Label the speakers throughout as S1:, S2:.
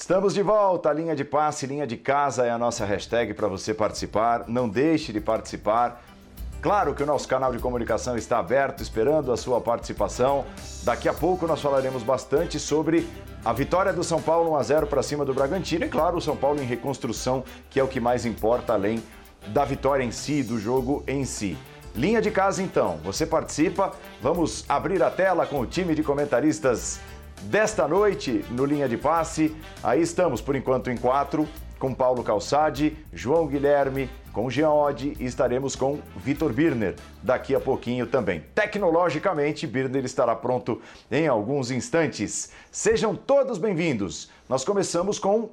S1: Estamos de volta, linha de passe, linha de casa é a nossa hashtag para você participar. Não deixe de participar. Claro que o nosso canal de comunicação está aberto, esperando a sua participação. Daqui a pouco nós falaremos bastante sobre a vitória do São Paulo 1 a 0 para cima do Bragantino e claro, o São Paulo em reconstrução, que é o que mais importa além da vitória em si, do jogo em si. Linha de casa então, você participa. Vamos abrir a tela com o time de comentaristas desta noite no Linha de Passe. Aí estamos por enquanto em quatro com Paulo Calçade, João Guilherme, com Jean Oddi e estaremos com Vitor Birner daqui a pouquinho também. Tecnologicamente, Birner estará pronto em alguns instantes. Sejam todos bem-vindos. Nós começamos com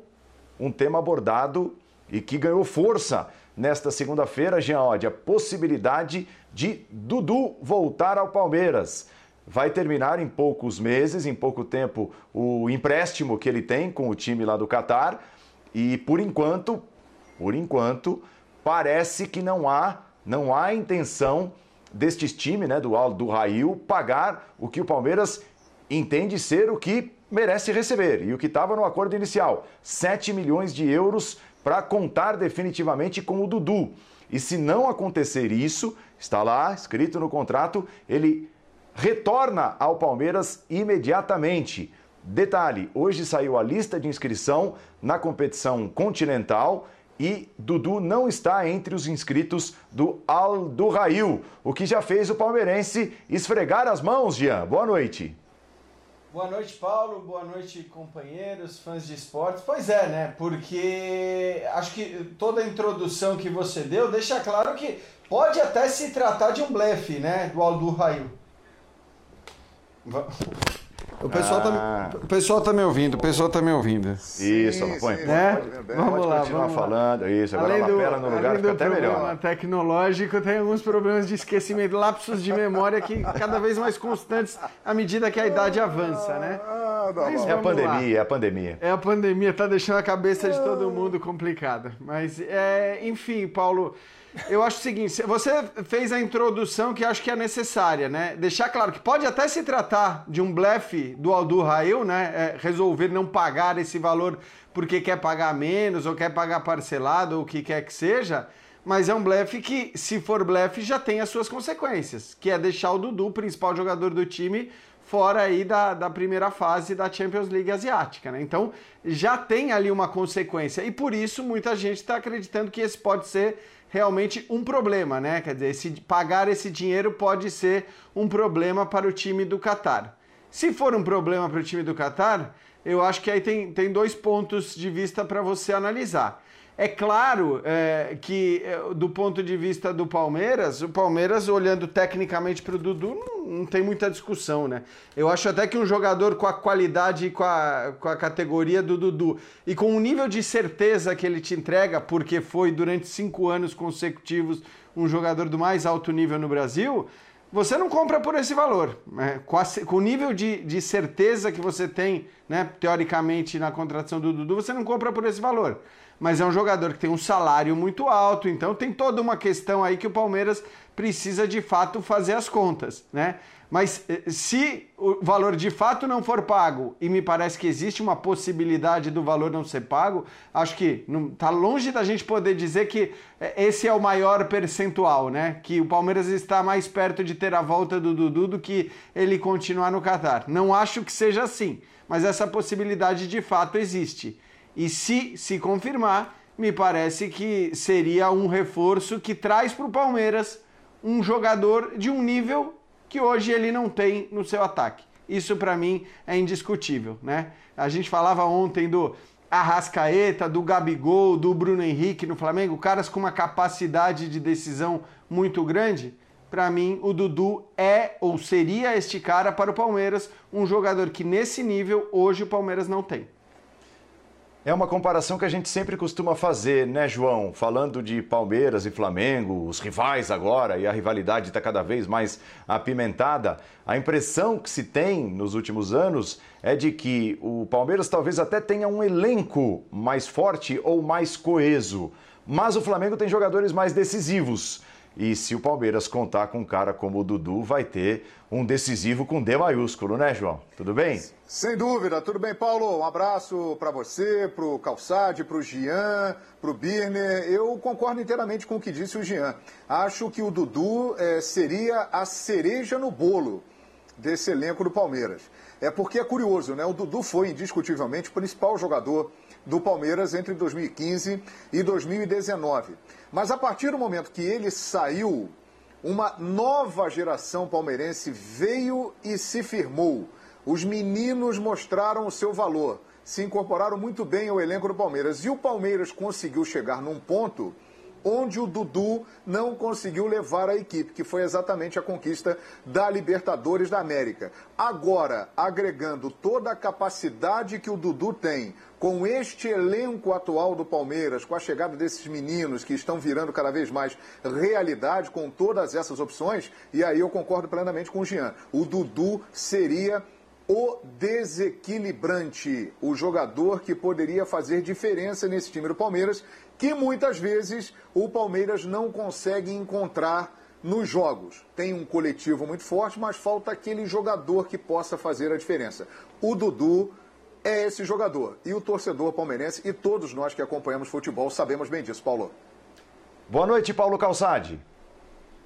S1: um tema abordado e que ganhou força nesta segunda-feira, Jean Oddi, a possibilidade de Dudu voltar ao Palmeiras vai terminar em poucos meses, em pouco tempo, o empréstimo que ele tem com o time lá do Catar. E por enquanto, por enquanto, parece que não há, não há intenção destes times, né, do do Rail, pagar o que o Palmeiras entende ser o que merece receber e o que estava no acordo inicial, 7 milhões de euros para contar definitivamente com o Dudu. E se não acontecer isso, está lá escrito no contrato, ele retorna ao Palmeiras imediatamente. Detalhe: hoje saiu a lista de inscrição na competição continental e Dudu não está entre os inscritos do Al do Rail, o que já fez o palmeirense esfregar as mãos, Jean. Boa noite.
S2: Boa noite, Paulo. Boa noite, companheiros, fãs de esportes. Pois é, né? Porque acho que toda a introdução que você deu deixa claro que pode até se tratar de um blefe, né? Do Aldo Rail.
S3: O pessoal, tá, o pessoal tá me ouvindo, o pessoal tá me ouvindo.
S1: Isso, sim, põe, sim, né? Pode,
S3: vamos
S1: pode
S3: lá,
S1: continuar
S3: vamos
S1: falando.
S3: Lá.
S1: Isso, agora além do, lapela no lugar fica até melhor.
S3: tecnológico, tem alguns problemas de esquecimento, lapsos de memória que cada vez mais constantes à medida que a idade avança, né?
S1: Ah, é a pandemia, lá. é a pandemia.
S3: É a pandemia, tá deixando a cabeça de todo mundo complicada. Mas, é, enfim, Paulo... Eu acho o seguinte, você fez a introdução que acho que é necessária, né? Deixar claro que pode até se tratar de um blefe do Aldo Rail, né? É, resolver não pagar esse valor porque quer pagar menos ou quer pagar parcelado ou o que quer que seja, mas é um blefe que, se for blefe, já tem as suas consequências, que é deixar o Dudu, principal jogador do time, fora aí da, da primeira fase da Champions League Asiática, né? Então já tem ali uma consequência e por isso muita gente está acreditando que esse pode ser realmente um problema, né? Quer dizer, esse, pagar esse dinheiro pode ser um problema para o time do Catar. Se for um problema para o time do Catar, eu acho que aí tem, tem dois pontos de vista para você analisar. É claro é, que, é, do ponto de vista do Palmeiras, o Palmeiras, olhando tecnicamente para o Dudu, não, não, tem muita discussão, né? Eu acho até que um jogador com a qualidade e com a, com a categoria do Dudu e com o nível de certeza que ele te entrega, porque foi durante cinco anos consecutivos um jogador do mais alto nível no Brasil, você não compra por esse valor. Né? Com, a, com, o nível de, de certeza que você tem, né, teoricamente, na contratação do Dudu, você não compra por esse valor mas é um jogador que tem um salário muito alto, então tem toda uma questão aí que o Palmeiras precisa de fato fazer as contas, né? Mas eh, se o valor de fato não for pago, e me parece que existe uma possibilidade do valor não ser pago, acho que não, tá longe da gente poder dizer que eh, esse é o maior percentual, né? Que o Palmeiras está mais perto de ter a volta do Dudu do que ele continuar no Catar. Não acho que seja assim, mas essa possibilidade de fato existe. E se se confirmar, me parece que seria um reforço que traz para o Palmeiras um jogador de um nível que hoje ele não tem no seu ataque. Isso para mim é indiscutível, né? A gente falava ontem do Arrascaeta, do Gabigol, do Bruno Henrique no Flamengo, caras com uma capacidade de decisão muito grande. Para mim, o Dudu é ou seria este cara para o Palmeiras, um jogador que nesse nível hoje o Palmeiras não tem.
S1: É uma comparação que a gente sempre costuma fazer, né, João? Falando de Palmeiras e Flamengo, os rivais agora, e a rivalidade está cada vez mais apimentada. A impressão que se tem nos últimos anos é de que o Palmeiras talvez até tenha um elenco mais forte ou mais coeso, mas o Flamengo tem jogadores mais decisivos E se o Palmeiras contar com um cara como o Dudu, vai ter um decisivo com D maiúsculo, né, João? Tudo bem?
S4: Sem dúvida. Tudo bem, Paulo? Um abraço para você, para o Calçade, para o Gian, para o Birner. Eu concordo inteiramente com o que disse o Gian. Acho que o Dudu é, seria a cereja no bolo desse elenco do Palmeiras. É porque é curioso, né? O Dudu foi indiscutivelmente o principal jogador do Palmeiras entre 2015 e 2019. Mas a partir do momento que ele saiu, uma nova geração palmeirense veio e se firmou. Os meninos mostraram o seu valor, se incorporaram muito bem ao elenco do Palmeiras. E o Palmeiras conseguiu chegar num ponto onde o Dudu não conseguiu levar a equipe, que foi exatamente a conquista da Libertadores da América. Agora, agregando toda a capacidade que o Dudu tem, com este elenco atual do Palmeiras, com a chegada desses meninos que estão virando cada vez mais realidade, com todas essas opções, e aí eu concordo plenamente com o Jean. O Dudu seria o desequilibrante, o jogador que poderia fazer diferença nesse time do Palmeiras que muitas vezes o Palmeiras não consegue encontrar nos jogos. Tem um coletivo muito forte, mas falta aquele jogador que possa fazer a diferença. O Dudu é esse jogador. E o torcedor palmeirense e todos nós que acompanhamos futebol sabemos bem disso, Paulo.
S1: Boa noite, Paulo Calçade.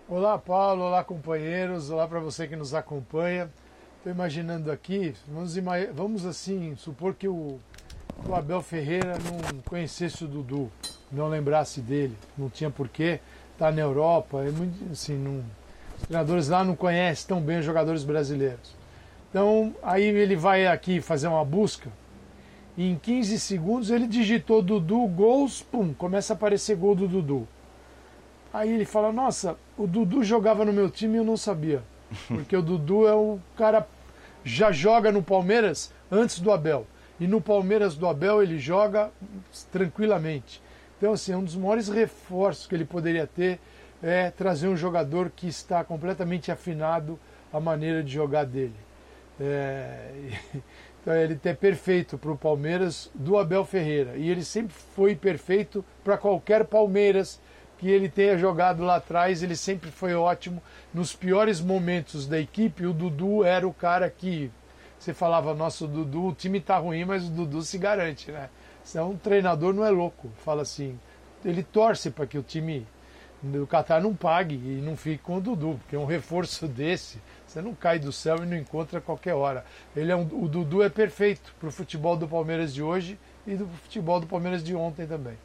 S5: Olá, Paulo. Olá, companheiros. Olá para você que nos acompanha. Estou imaginando aqui, vamos, vamos assim, supor que o, o Abel Ferreira não conhecesse o Dudu não lembrasse dele, não tinha porquê, está na Europa, é muito, assim, não, os treinadores lá não conhecem tão bem os jogadores brasileiros. Então, aí ele vai aqui fazer uma busca, e em 15 segundos ele digitou Dudu, gols, pum, começa a aparecer gol do Dudu. Aí ele fala, nossa, o Dudu jogava no meu time e eu não sabia. Porque o Dudu é o cara já joga no Palmeiras antes do Abel. E no Palmeiras do Abel ele joga tranquilamente. Então, assim, um dos maiores reforços que ele poderia ter é trazer um jogador que está completamente afinado à maneira de jogar dele. É, então, ele é perfeito para o Palmeiras do Abel Ferreira. E ele sempre foi perfeito para qualquer Palmeiras que ele tenha jogado lá atrás. Ele sempre foi ótimo. Nos piores momentos da equipe, o Dudu era o cara que você falava: nossa, o Dudu, o time está ruim, mas o Dudu se garante, né? Senão um treinador não é louco. Fala assim, ele torce para que o time do Qatar não pague e não fique com o Dudu, porque um reforço desse, você não cai do céu e não encontra a qualquer hora. Ele é um, o Dudu é perfeito para o futebol do Palmeiras de hoje e do futebol do Palmeiras de ontem também.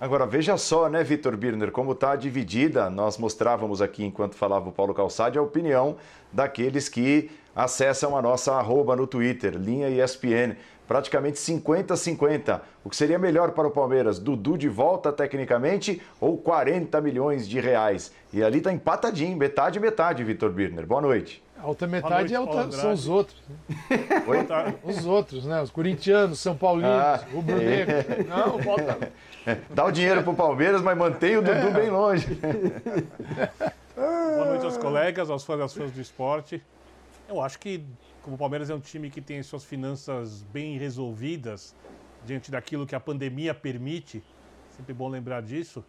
S1: Agora, veja só, né, Vitor Birner, como está dividida, nós mostrávamos aqui, enquanto falava o Paulo Calçade, a opinião daqueles que acessam a nossa arroba no Twitter, linha ESPN praticamente 50-50. O que seria melhor para o Palmeiras? Dudu de volta tecnicamente ou 40 milhões de reais? E ali está empatadinho, metade metade, Vitor Birner. Boa noite.
S5: A outra metade noite, é outra, são os outros. Né? Os outros, né? Os corintianos, São Paulinos, ah, o Brunego. É. Não,
S1: volta. Dá o dinheiro para o Palmeiras, mas mantém o Dudu é. bem longe.
S6: Boa noite aos colegas, aos fãs, aos fãs do esporte. Eu acho que como o Palmeiras é um time que tem suas finanças bem resolvidas diante daquilo que a pandemia permite, sempre bom lembrar disso.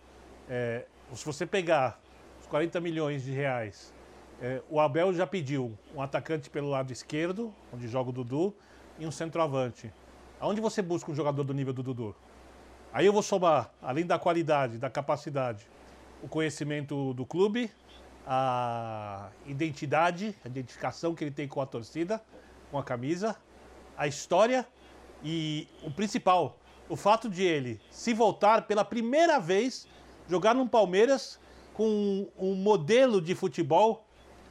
S6: É, se você pegar os 40 milhões de reais, é, o Abel já pediu um atacante pelo lado esquerdo, onde joga o Dudu, e um centroavante. Aonde você busca um jogador do nível do Dudu? Aí eu vou somar, além da qualidade, da capacidade, o conhecimento do clube, a identidade, a identificação que ele tem com a torcida, com a camisa, a história e o principal, o fato de ele se voltar pela primeira vez jogar no Palmeiras com um modelo de futebol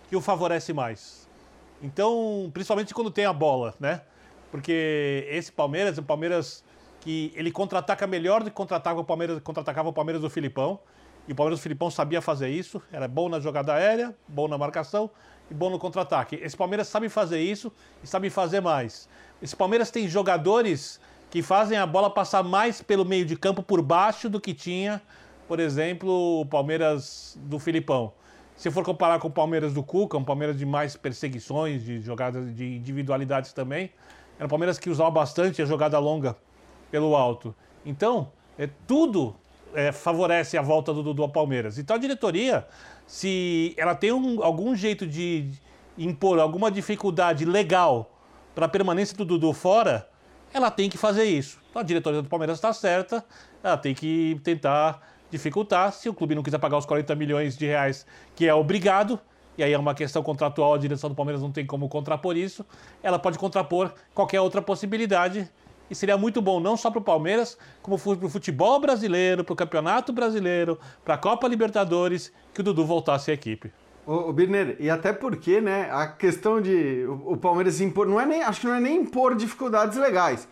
S6: que o favorece mais. Então, principalmente quando tem a bola, né? Porque esse Palmeiras, o Palmeiras que ele contra-ataca melhor do que contra-atacava o Palmeiras, contra-atacava o Palmeiras do Filipão. E o Palmeiras do Filipão sabia fazer isso, era bom na jogada aérea, bom na marcação e bom no contra-ataque. Esse Palmeiras sabe fazer isso e sabe fazer mais. Esse Palmeiras tem jogadores que fazem a bola passar mais pelo meio de campo por baixo do que tinha, por exemplo, o Palmeiras do Filipão. Se for comparar com o Palmeiras do Cuca, um Palmeiras de mais perseguições, de jogadas de individualidades também, era um Palmeiras que usava bastante a jogada longa pelo alto. Então, é tudo é, favorece a volta do Dudu ao Palmeiras. Então a diretoria, se ela tem um, algum jeito de impor alguma dificuldade legal para a permanência do Dudu fora, ela tem que fazer isso. Então a diretoria do Palmeiras está certa, ela tem que tentar dificultar. Se o clube não quiser pagar os 40 milhões de reais que é obrigado, e aí é uma questão contratual, a direção do Palmeiras não tem como contrapor isso, ela pode contrapor qualquer outra possibilidade. E seria muito bom, não só para o Palmeiras, como para o futebol brasileiro, para o Campeonato Brasileiro, para a Copa Libertadores, que o Dudu voltasse à equipe.
S3: Ô, ô Birner, e até porque, né, a questão de o, o Palmeiras impor, não é nem, acho que não é nem impor dificuldades legais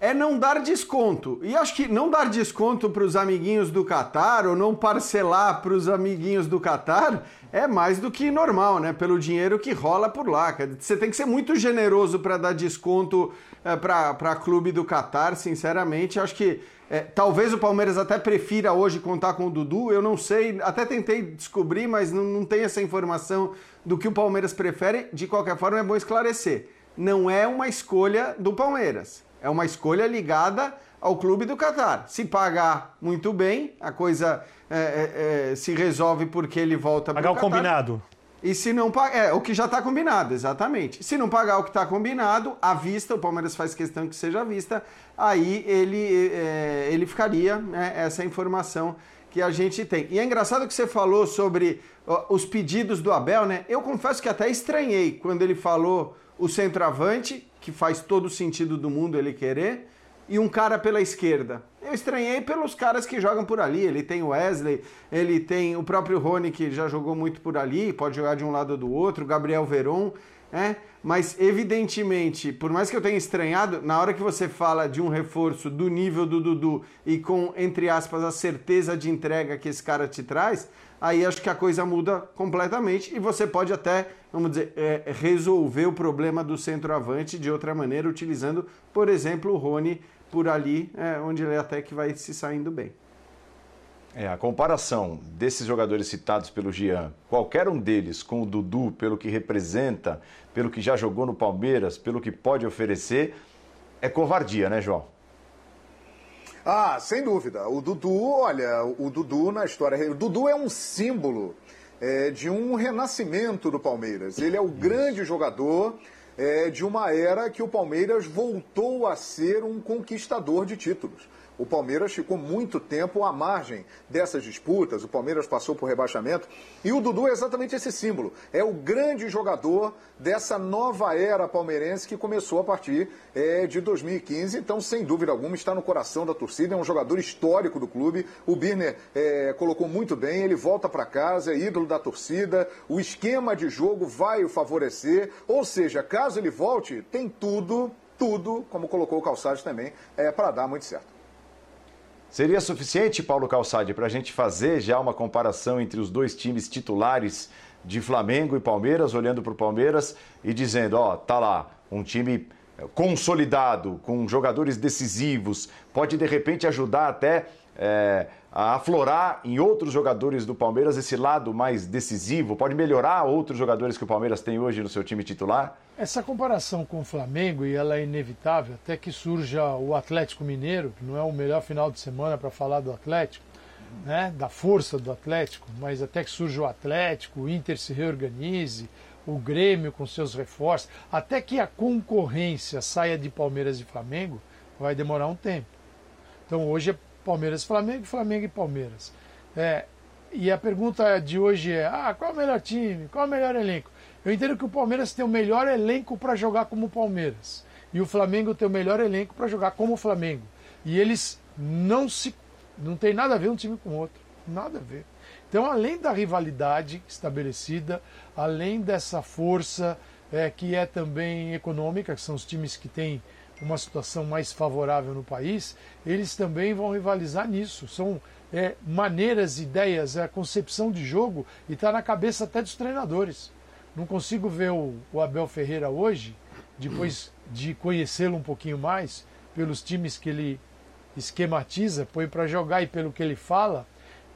S3: é não dar desconto. E acho que não dar desconto para os amiguinhos do Catar ou não parcelar para os amiguinhos do Catar é mais do que normal, né? Pelo dinheiro que rola por lá. Você tem que ser muito generoso para dar desconto é, para clube do Catar, sinceramente. Acho que é, talvez o Palmeiras até prefira hoje contar com o Dudu, eu não sei, até tentei descobrir, mas não, não tem essa informação do que o Palmeiras prefere. De qualquer forma, é bom esclarecer. Não é uma escolha do Palmeiras é uma escolha ligada ao clube do Catar. Se pagar muito bem, a coisa é, é, é se resolve porque ele volta
S6: para o Pagar o combinado.
S3: E se não pagar, é o que já está combinado, exatamente. Se não pagar o que está combinado, à vista, o Palmeiras faz questão que seja à vista, aí ele, é, ele ficaria, né, essa informação que a gente tem. E é engraçado que você falou sobre os pedidos do Abel, né? Eu confesso que até estranhei quando ele falou o centroavante, que faz todo o sentido do mundo ele querer, e um cara pela esquerda. Eu estranhei pelos caras que jogam por ali. Ele tem o Wesley, ele tem o próprio Rony, que já jogou muito por ali, pode jogar de um lado ou do outro, Gabriel Veron. É, mas evidentemente, por mais que eu tenha estranhado, na hora que você fala de um reforço do nível do Dudu e com, entre aspas, a certeza de entrega que esse cara te traz, aí acho que a coisa muda completamente e você pode até, vamos dizer, é, resolver o problema do centroavante de outra maneira, utilizando, por exemplo, o Rony por ali, é, onde ele até que vai se saindo bem.
S1: É, a comparação desses jogadores citados pelo Gian, qualquer um deles com o Dudu, pelo que representa, pelo que já jogou no Palmeiras, pelo que pode oferecer, é covardia, né, João?
S4: Ah, sem dúvida. O Dudu, olha, o Dudu na história. O Dudu é um símbolo é, de um renascimento do Palmeiras. Ele é o grande jogador é, de uma era que o Palmeiras voltou a ser um conquistador de títulos. O Palmeiras ficou muito tempo à margem dessas disputas, o Palmeiras passou por rebaixamento e o Dudu é exatamente esse símbolo. É o grande jogador dessa nova era palmeirense que começou a partir é, de 2015. Então, sem dúvida alguma, está no coração da torcida, é um jogador histórico do clube. O Birner é, colocou muito bem, ele volta para casa, é ídolo da torcida, o esquema de jogo vai o favorecer. Ou seja, caso ele volte, tem tudo, tudo, como colocou o Calçados também, é, para dar muito certo.
S1: Seria suficiente, Paulo Calçade, para a gente fazer já uma comparação entre os dois times titulares de Flamengo e Palmeiras, olhando para o Palmeiras e dizendo: ó, tá lá, um time consolidado, com jogadores decisivos, pode de repente ajudar até é, a aflorar em outros jogadores do Palmeiras esse lado mais decisivo? Pode melhorar outros jogadores que o Palmeiras tem hoje no seu time titular?
S5: Essa comparação com o Flamengo, e ela é inevitável, até que surja o Atlético Mineiro, que não é o melhor final de semana para falar do Atlético, né, da força do Atlético, mas até que surja o Atlético, o Inter se reorganize, o Grêmio com seus reforços, até que a concorrência saia de Palmeiras e Flamengo, vai demorar um tempo. Então hoje é Palmeiras Flamengo, Flamengo e Palmeiras. É, e a pergunta de hoje é: ah, qual é o melhor time? Qual é o melhor elenco? Eu entendo que o Palmeiras tem o melhor elenco para jogar como Palmeiras. E o Flamengo tem o melhor elenco para jogar como Flamengo. E eles não se. não tem nada a ver um time com o outro. Nada a ver. Então, além da rivalidade estabelecida, além dessa força é, que é também econômica, que são os times que têm uma situação mais favorável no país, eles também vão rivalizar nisso. São é, maneiras, ideias, é a concepção de jogo e está na cabeça até dos treinadores. Não consigo ver o, o Abel Ferreira hoje, depois de conhecê-lo um pouquinho mais, pelos times que ele esquematiza, põe para jogar e pelo que ele fala,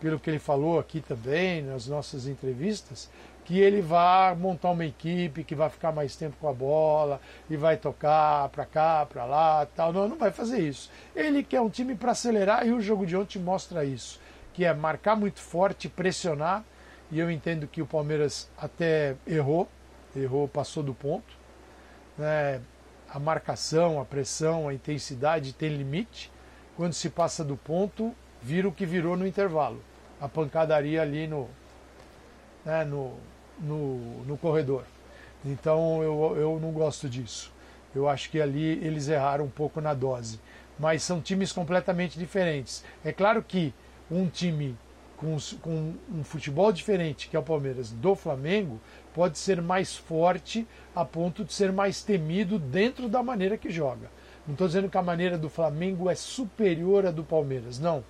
S5: pelo que ele falou aqui também nas nossas entrevistas, que ele vá montar uma equipe que vai ficar mais tempo com a bola e vai tocar para cá, para lá, tal. Não, não vai fazer isso. Ele quer um time para acelerar e o jogo de ontem mostra isso. que é marcar muito forte, pressionar, e eu entendo que o Palmeiras até errou, errou, passou do ponto. Né? A marcação, a pressão, a intensidade tem limite. Quando se passa do ponto, vira o que virou no intervalo. A pancadaria ali no, né, no, no, no corredor. Então eu, eu não gosto disso. Eu acho que ali eles erraram um pouco na dose. Mas são times completamente diferentes. É claro que um time com, com um futebol diferente, que é o Palmeiras, do Flamengo, pode ser mais forte a ponto de ser mais temido dentro da maneira que joga. Não estou dizendo que a maneira do Flamengo é superior à do Palmeiras, não.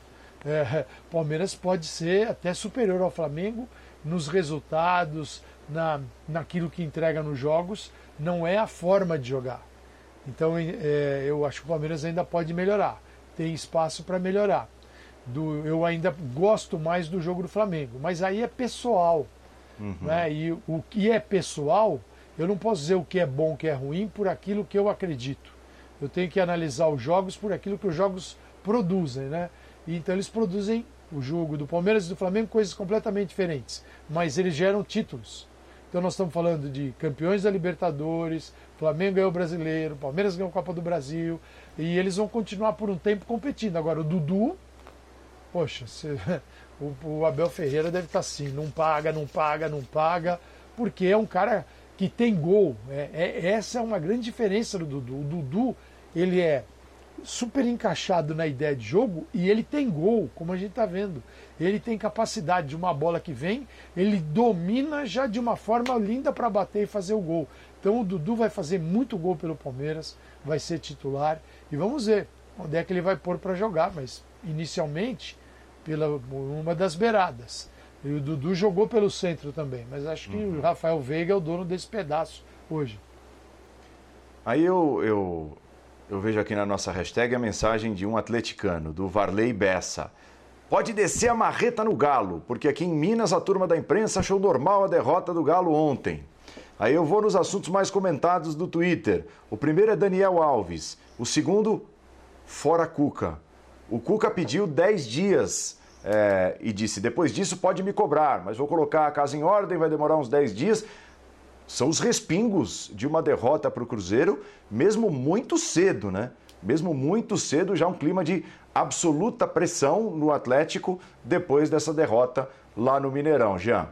S5: É, Palmeiras pode ser até superior ao Flamengo nos resultados, na, naquilo que entrega nos jogos, não é a forma de jogar. Então é, eu acho que o Palmeiras ainda pode melhorar, tem espaço para melhorar. Do, eu ainda gosto mais do jogo do Flamengo, mas aí é pessoal. Uhum. Né? E o que é pessoal, eu não posso dizer o que é bom, o que é ruim, por aquilo que eu acredito. Eu tenho que analisar os jogos por aquilo que os jogos produzem. Né? E, então eles produzem o jogo do Palmeiras e do Flamengo coisas completamente diferentes, mas eles geram títulos. Então nós estamos falando de campeões da Libertadores, Flamengo ganhou o Brasileiro, Palmeiras ganhou a Copa do Brasil, e eles vão continuar por um tempo competindo. Agora o Dudu, poxa, você, o, o, Abel Ferreira deve estar assim, não paga, não paga, não paga, porque é um cara que tem gol. É, é essa é uma grande diferença do Dudu. O Dudu, ele é super encaixado na ideia de jogo e ele tem gol, como a gente está vendo. Ele tem capacidade de uma bola que vem, ele domina já de uma forma linda para bater e fazer o gol. Então o Dudu vai fazer muito gol pelo Palmeiras, vai ser titular e vamos ver onde é que ele vai pôr para jogar, mas inicialmente pela uma das beiradas. E o Dudu jogou pelo centro também, mas acho que uhum. o Rafael Veiga é o dono desse pedaço hoje.
S1: Aí eu, eu eu vejo aqui na nossa hashtag a mensagem de um atleticano, do Varley Bessa. Pode descer a marreta no Galo, porque aqui em Minas a turma da imprensa achou normal a derrota do Galo ontem. Aí eu vou nos assuntos mais comentados do Twitter. O primeiro é Daniel Alves. O segundo, fora Cuca. O Cuca pediu 10 dias é, e disse: depois disso pode me cobrar, mas vou colocar a casa em ordem, vai demorar uns 10 dias são os respingos de uma derrota para o Cruzeiro, mesmo muito cedo, né? Mesmo muito cedo, já um clima de absoluta pressão no Atlético depois dessa derrota lá no Mineirão, Jean.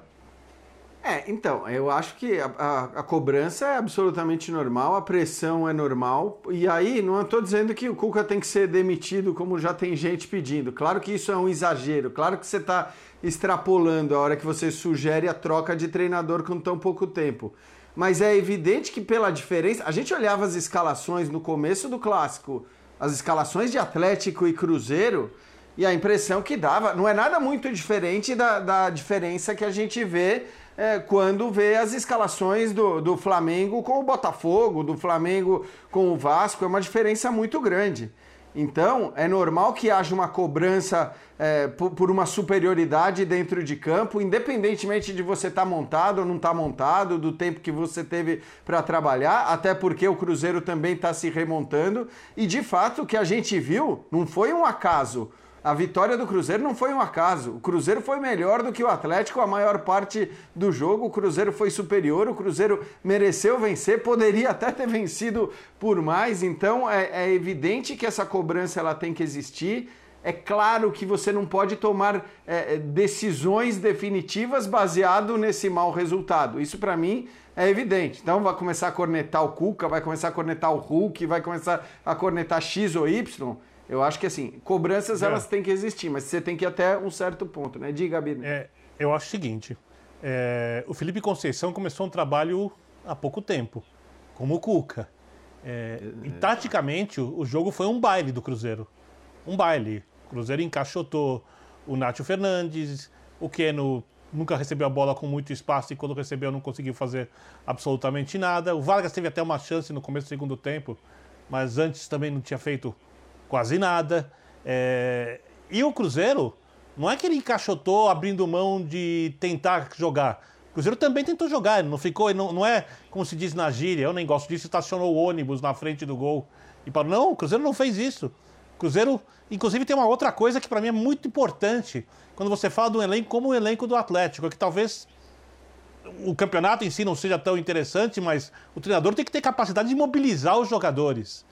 S3: É, então, eu acho que a, a, a, cobrança é absolutamente normal, a pressão é normal, e aí não estou dizendo que o Cuca tem que ser demitido como já tem gente pedindo. Claro que isso é um exagero, claro que você está extrapolando a hora que você sugere a troca de treinador com tão pouco tempo. Mas é evidente que pela diferença. A gente olhava as escalações no começo do clássico, as escalações de Atlético e Cruzeiro, e a impressão que dava não é nada muito diferente da, da diferença que a gente vê é, quando vê as escalações do, do Flamengo com o Botafogo, do Flamengo com o Vasco, é uma diferença muito grande. Então, é normal que haja uma cobrança é, por, uma superioridade dentro de campo, independentemente de você estar tá montado ou não estar tá montado, do tempo que você teve para trabalhar, até porque o Cruzeiro também está se remontando. E de fato, o que a gente viu não foi um acaso. A vitória do Cruzeiro não foi um acaso. O Cruzeiro foi melhor do que o Atlético a maior parte do jogo. O Cruzeiro foi superior, o Cruzeiro mereceu vencer, poderia até ter vencido por mais. Então é, é evidente que essa cobrança ela tem que existir. É claro que você não pode tomar é, é decisões definitivas baseado nesse mau resultado. Isso para mim é evidente. Então vai começar a cornetar o Cuca, vai começar a cornetar o Hulk, vai começar a cornetar X ou Y. Eu acho que assim, cobranças é. elas têm que existir, mas você tem que ir até um certo ponto, né? Diga, Bino.
S6: É, eu acho o seguinte: é, o Felipe Conceição começou um trabalho há pouco tempo, como o Cuca. É, e taticamente, o, o, jogo foi um baile do Cruzeiro. Um baile. O Cruzeiro encaixotou o Nátio Fernandes, o Keno nunca recebeu a bola com muito espaço e quando recebeu não conseguiu fazer absolutamente nada. O Vargas teve até uma chance no começo do segundo tempo, mas antes também não tinha feito quase nada. É... E o Cruzeiro, não é que ele encaixotou abrindo mão de tentar jogar. O Cruzeiro também tentou jogar, não ficou, não, não é como se diz na gíria, eu nem gosto disso, estacionou o ônibus na frente do gol. E para não, o Cruzeiro não fez isso. Cruzeiro, inclusive, tem uma outra coisa que para mim é muito importante quando você fala do elenco como o elenco do Atlético, é que talvez o campeonato em si não seja tão interessante, mas o treinador tem que ter capacidade de mobilizar os jogadores.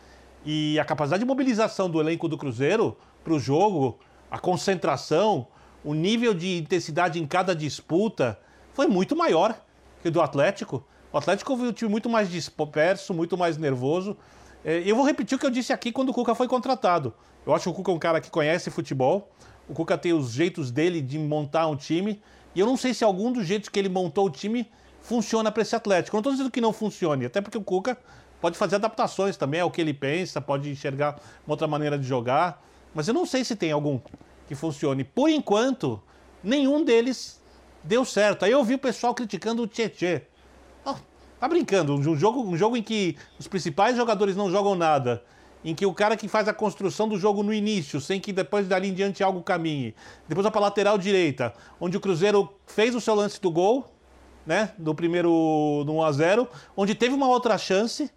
S6: E a capacidade de mobilização do elenco do Cruzeiro para o jogo, a concentração, o nível de intensidade em cada disputa foi muito maior que o do Atlético. O Atlético foi um time muito mais disperso, muito mais nervoso. É, eu vou repetir o que eu disse aqui quando o Cuca foi contratado. Eu acho que o Cuca é um cara que conhece futebol. O Cuca tem os jeitos dele de montar um time. E eu não sei se algum dos jeitos que ele montou o time funciona para esse Atlético. Eu não estou dizendo que não funcione, até porque o Cuca pode fazer adaptações também ao que ele pensa, pode enxergar uma outra maneira de jogar. Mas eu não sei se tem algum que funcione. Por enquanto, nenhum deles deu certo. Aí eu vi o pessoal criticando o Tietê. Oh, tá brincando, um jogo, um jogo em que os principais jogadores não jogam nada, em que o cara que faz a construção do jogo no início, sem que depois dali em diante algo caminhe, depois vai para lateral direita, onde o Cruzeiro fez o seu lance do gol, né, do primeiro no 1 a 0, onde teve uma outra chance,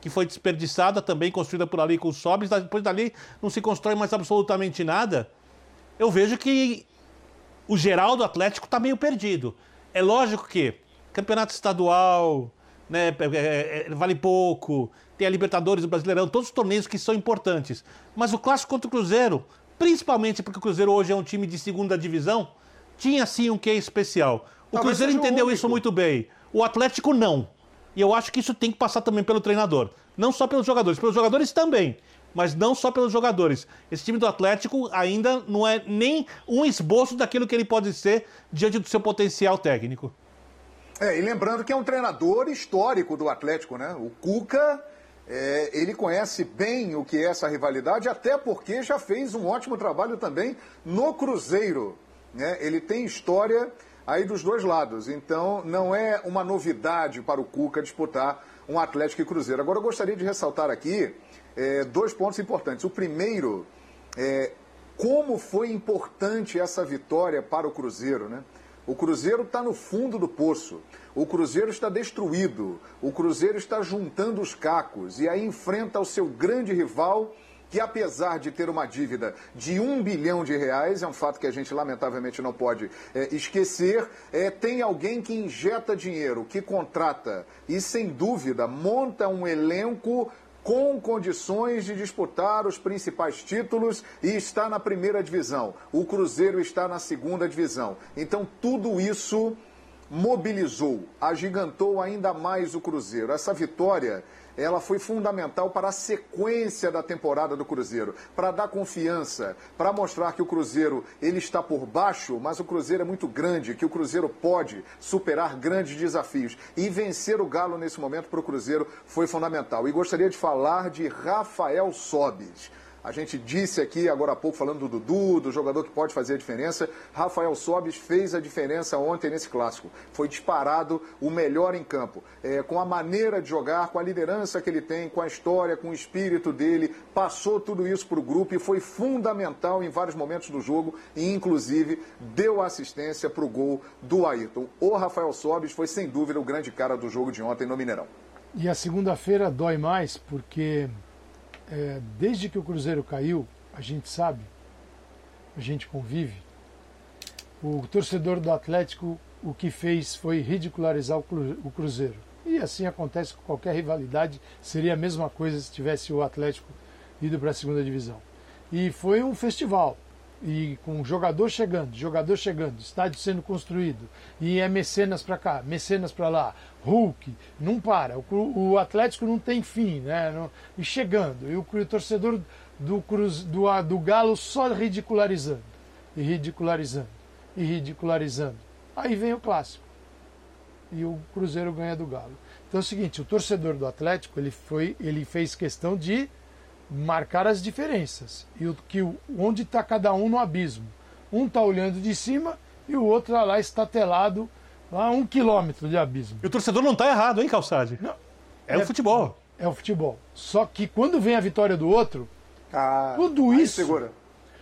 S6: que foi desperdiçada também, construída por ali com os sobres, depois dali não se constrói mais absolutamente nada. Eu vejo que o geral do Atlético está meio perdido. É lógico que campeonato estadual, né, é, é, é, vale pouco, tem a Libertadores, o Brasileirão, todos os torneios que são importantes. Mas o clássico contra o Cruzeiro, principalmente porque o Cruzeiro hoje é um time de segunda divisão, tinha sim um quê especial. O Talvez Cruzeiro entendeu isso muito bem. O Atlético não. E eu acho que isso tem que passar também pelo treinador. Não só pelos jogadores, pelos jogadores também. Mas não só pelos jogadores. Esse time do Atlético ainda não é nem um esboço daquilo que ele pode ser diante do seu potencial técnico.
S4: É, e lembrando que é um treinador histórico do Atlético, né? O Cuca, é, ele conhece bem o que é essa rivalidade, até porque já fez um ótimo trabalho também no Cruzeiro. Né? Ele tem história aí dos dois lados. Então, não é uma novidade para o Cuca disputar um Atlético e Cruzeiro. Agora, eu gostaria de ressaltar aqui é, dois pontos importantes. O primeiro é como foi importante essa vitória para o Cruzeiro, né? O Cruzeiro está no fundo do poço. O Cruzeiro está destruído. O Cruzeiro está juntando os cacos e aí enfrenta o seu grande rival que apesar de ter uma dívida de um bilhão de reais, é um fato que a gente lamentavelmente não pode é, esquecer, é, tem alguém que injeta dinheiro, que contrata e sem dúvida monta um elenco com condições de disputar os principais títulos e está na primeira divisão. O Cruzeiro está na segunda divisão. Então tudo isso mobilizou, agigantou ainda mais o Cruzeiro. Essa vitória ela foi fundamental para a sequência da temporada do Cruzeiro, para dar confiança, para mostrar que o Cruzeiro ele está por baixo, mas o Cruzeiro é muito grande, que o Cruzeiro pode superar grandes desafios e vencer o Galo nesse momento para o Cruzeiro foi fundamental. E gostaria de falar de Rafael Sobis. A gente disse aqui agora há pouco, falando do Dudu, do jogador que pode fazer a diferença. Rafael Sobis fez a diferença ontem nesse clássico. Foi disparado o melhor em campo. É, com a maneira de jogar, com a liderança que ele tem, com a história, com o espírito dele, passou tudo isso para o grupo e foi fundamental em vários momentos do jogo e, inclusive, deu assistência para o gol do Ayrton. O Rafael Sobis foi, sem dúvida, o grande cara do jogo de ontem no Mineirão.
S5: E a segunda-feira dói mais porque é, desde que o Cruzeiro caiu, a gente sabe, a gente convive, o torcedor do Atlético o que fez foi ridicularizar o Cruzeiro. E assim acontece com qualquer rivalidade, seria a mesma coisa se tivesse o Atlético ido para a segunda divisão. E foi um festival e com jogador chegando, jogador chegando, estádio sendo construído, e é mecenas para cá, mecenas para lá, Hulk, não para, o, o, Atlético não tem fim, né? Não, e chegando, e o, o torcedor do, Cruz, do, do Galo só ridicularizando, e ridicularizando, e ridicularizando. Aí vem o clássico, e o Cruzeiro ganha do Galo. Então é o seguinte, o torcedor do Atlético, ele, foi, ele fez questão de marcar as diferenças e o que onde está cada um no abismo. Um está olhando de cima e o outro está lá estatelado a um quilômetro de abismo.
S6: E o torcedor não está errado, hein, Calçade? Não, é, é, o futebol.
S5: É o futebol. Só que quando vem a vitória do outro, ah, tudo isso
S4: segura.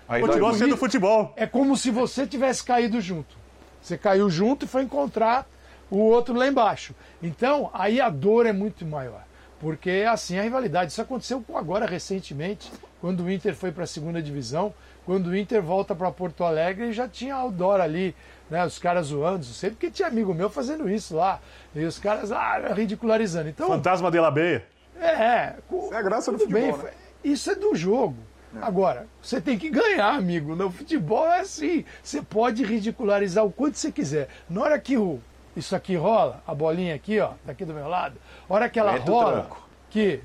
S6: Aí continua sendo futebol.
S5: É como se você tivesse caído junto. Você caiu junto e foi encontrar o outro lá embaixo. Então, aí a dor é muito maior. Porque é assim a rivalidade. Isso aconteceu agora recentemente quando o Inter foi para a segunda divisão, quando o Inter volta para Porto Alegre, já tinha Aldora ali, né? Os caras zoando, sempre que tinha amigo meu fazendo isso lá. E os caras ah, ridicularizando. Então,
S6: Fantasma de la Beia.
S5: é,
S4: é a graça do
S5: tudo bem,
S4: futebol, né?
S5: isso é do jogo. Agora, você tem que ganhar, amigo. No futebol é assim. Você pode ridicularizar o quanto você quiser. Na hora que o, isso aqui rola, a bolinha aqui, ó, tá aqui do meu lado, hora que ela
S1: Aguenta
S5: rola, que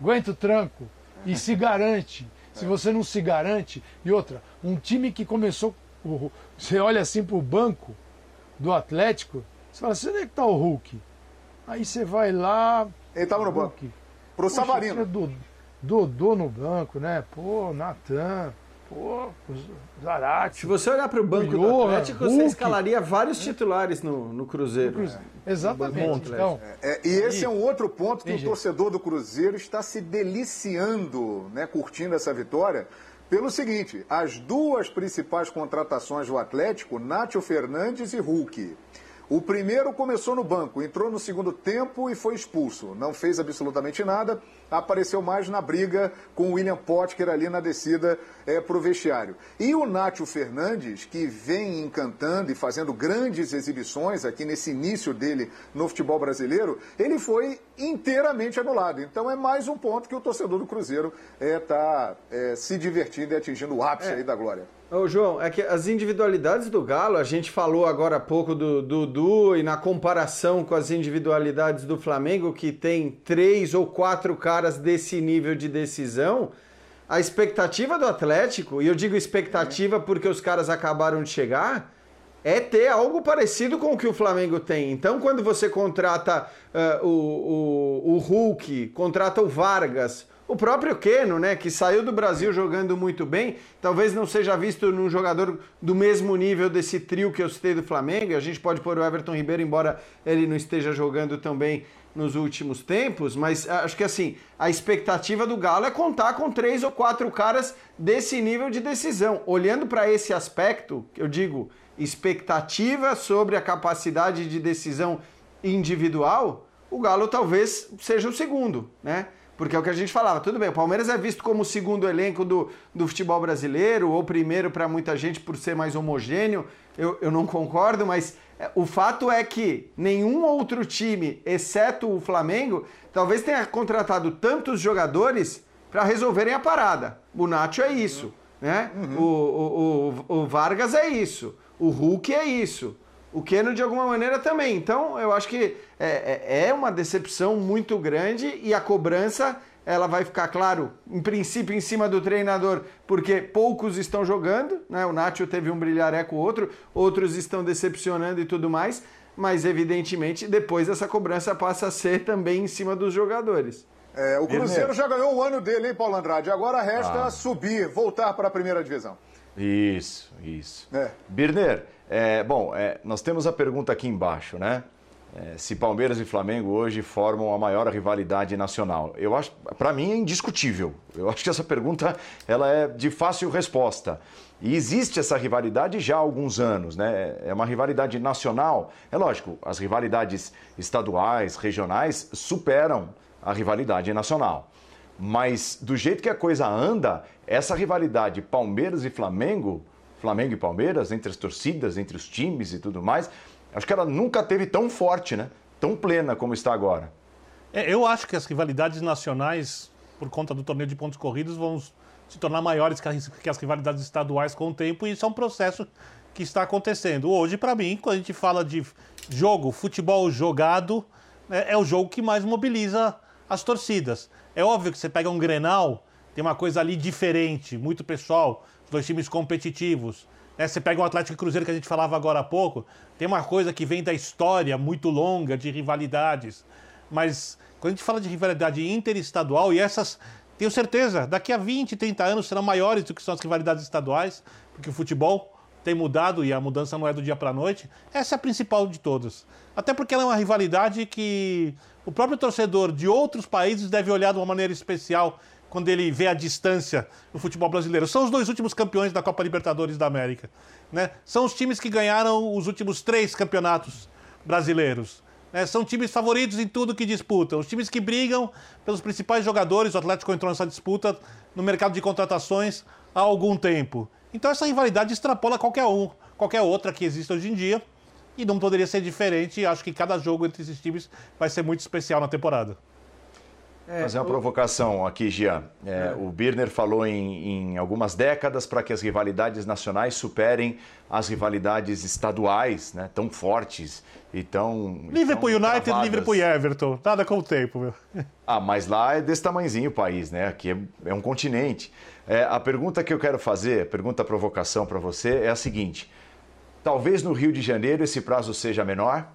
S5: aguenta o tranco e se garante. Se você não se garante, e outra, um time que começou, você olha assim pro banco do Atlético, você fala assim, onde é que tá o Hulk? Aí você vai lá,
S4: Ele tava no banco.
S5: Hulk.
S4: Pro
S5: Poxa,
S4: Savarino.
S5: Dodô no banco, né? Pô, Natan, pô, Zarate.
S3: Se você olhar para o banco do Atlético, você
S5: Hulk.
S3: escalaria vários titulares no, no Cruzeiro.
S5: Exatamente. Então,
S4: É, e esse é um outro ponto que o torcedor do Cruzeiro está se deliciando, né, curtindo essa vitória, pelo seguinte: as duas principais contratações do Atlético, Nátio Fernandes e Hulk. O primeiro começou no banco, entrou no segundo tempo e foi expulso. Não fez absolutamente nada, apareceu mais na briga com o William Potker ali na descida para o vestiário. E o Nátio Fernandes, que vem encantando e fazendo grandes exibições aqui nesse início dele no futebol brasileiro, ele foi inteiramente anulado. Então é mais um ponto que o torcedor do Cruzeiro está se divertindo e atingindo o ápice aí da glória.
S3: Ô, João, é que as individualidades do Galo, a gente falou agora há pouco do Dudu e na comparação com as individualidades do Flamengo, que tem três ou quatro caras desse nível de decisão, a expectativa do Atlético, e eu digo expectativa porque os caras acabaram de chegar, é ter algo parecido com o que o Flamengo tem. Então, quando você contrata eh, o, o, o Hulk, contrata o Vargas, o próprio Keno, né, que saiu do Brasil jogando muito bem, talvez não seja visto num jogador do mesmo nível desse trio que eu citei do Flamengo. A gente pode pôr o Everton Ribeiro, embora ele não esteja jogando tão bem nos últimos tempos, mas acho que assim, a expectativa do Galo é contar com três ou quatro caras desse nível de decisão. Olhando para esse aspecto, eu digo, expectativa sobre a capacidade de decisão individual, o Galo talvez seja o segundo, né? Porque é o que a gente falava, tudo bem, o Palmeiras é visto como o segundo elenco do, do futebol brasileiro, ou primeiro para muita gente por ser mais homogêneo, eu, eu não concordo, mas é, o fato é que nenhum outro time, exceto o Flamengo, talvez tenha contratado tantos jogadores para resolverem a parada. O Nacho é isso, né? O, o, o, o Vargas é isso, o Hulk é isso. O Keno, de alguma maneira, também. Então, eu acho que é, é- é uma decepção muito grande e a cobrança ela vai ficar, claro, em princípio, em cima do treinador, porque poucos estão jogando, né? O Nacho teve um brilhareco outro, outros estão decepcionando e tudo mais, mas evidentemente depois essa cobrança passa a ser também em cima dos jogadores.
S4: É, o Cruzeiro já ganhou o ano dele, hein, Paulo Andrade? Agora resta subir, voltar para a primeira divisão.
S1: Isso, isso.
S4: É.
S1: Birner, é, bom, é, nós temos a pergunta aqui embaixo, né? É, se Palmeiras e Flamengo hoje formam a maior rivalidade nacional. Eu acho, para mim é indiscutível. Eu acho que essa pergunta ela é de fácil resposta. E existe essa rivalidade já há alguns anos, né? É uma rivalidade nacional. É lógico, as rivalidades estaduais, regionais superam a rivalidade nacional. Mas do jeito que a coisa anda, essa rivalidade Palmeiras e Flamengo, Flamengo e Palmeiras, entre as torcidas, entre os times e tudo mais, acho que ela nunca teve tão forte, né? Tão plena como está agora.
S6: É, eu acho que as rivalidades nacionais, por conta do torneio de pontos corridos, vão se tornar maiores que as, rivalidades estaduais com o tempo, e isso é um processo que está acontecendo. Hoje, para mim, quando a gente fala de jogo, futebol jogado, né, é o jogo que mais mobiliza as torcidas. É óbvio que você pega um Grenal, tem uma coisa ali diferente, muito pessoal, dois times competitivos. né? Você pega um Atlético e Cruzeiro que a gente falava agora há pouco, tem uma coisa que vem da história muito longa de rivalidades. Mas quando a gente fala de rivalidade interestadual, e essas, tenho certeza, daqui a 20, 30 anos serão maiores do que são as rivalidades estaduais, porque o futebol tem mudado e a mudança não é do dia para a noite. Essa é a principal de todas. Até porque ela é uma rivalidade que o próprio torcedor de outros países deve olhar de uma maneira especial quando ele vê a distância do futebol brasileiro. São os dois últimos campeões da Copa Libertadores da América. Né? São os times que ganharam os últimos três campeonatos brasileiros. Né? São times favoritos em tudo que disputam. Os times que brigam pelos principais jogadores. O Atlético entrou nessa disputa no mercado de contratações há algum tempo. Então essa rivalidade extrapola qualquer um, qualquer outra que existe hoje em dia. E não poderia ser diferente. Acho que cada jogo entre esses times vai ser muito especial na temporada.
S1: É, Fazer uma o... provocação aqui, Gian. É, é. O Birner falou em, em algumas décadas para que as rivalidades nacionais superem as rivalidades estaduais, né, tão fortes e tão.
S6: Liverpool United, travadas. Liverpool Everton. Nada com o tempo, meu.
S1: Ah, mas lá é desse tamanhozinho o país, né? Aqui é, é um continente. É, a pergunta que eu quero fazer, pergunta provocação para você, é a seguinte: talvez no Rio de Janeiro esse prazo seja menor?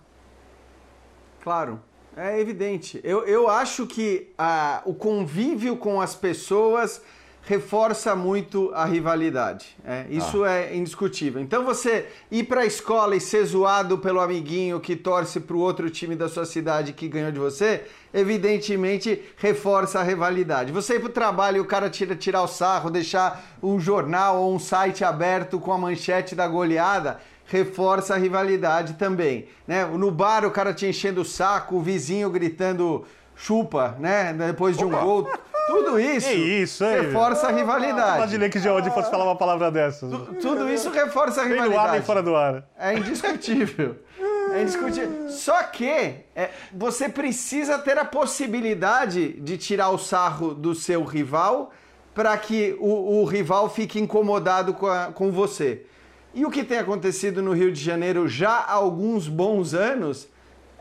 S3: Claro. É evidente. Eu, eu acho que a, o convívio com as pessoas reforça muito a rivalidade. É, isso ah. é indiscutível. Então você ir para a escola e ser zoado pelo amiguinho que torce para o outro time da sua cidade que ganhou de você, evidentemente reforça a rivalidade. Você ir para o trabalho e o cara tira, tirar o sarro, deixar um jornal ou um site aberto com a manchete da goleada, reforça a rivalidade também. Né? No bar o cara te enchendo o saco, o vizinho gritando chupa, né? Depois de um Opa. gol. Tudo isso,
S6: que isso
S3: reforça a rivalidade.
S6: Imaginei que Geode fosse falar uma palavra dessas.
S3: tudo isso reforça a rivalidade.
S6: Nem no ar nem fora do ar.
S3: É indiscutível. É indiscutível. Só que é, você precisa ter a possibilidade de tirar o sarro do seu rival para que o, o, rival fique incomodado com, a, com você. E o que tem acontecido no Rio de Janeiro já há alguns bons anos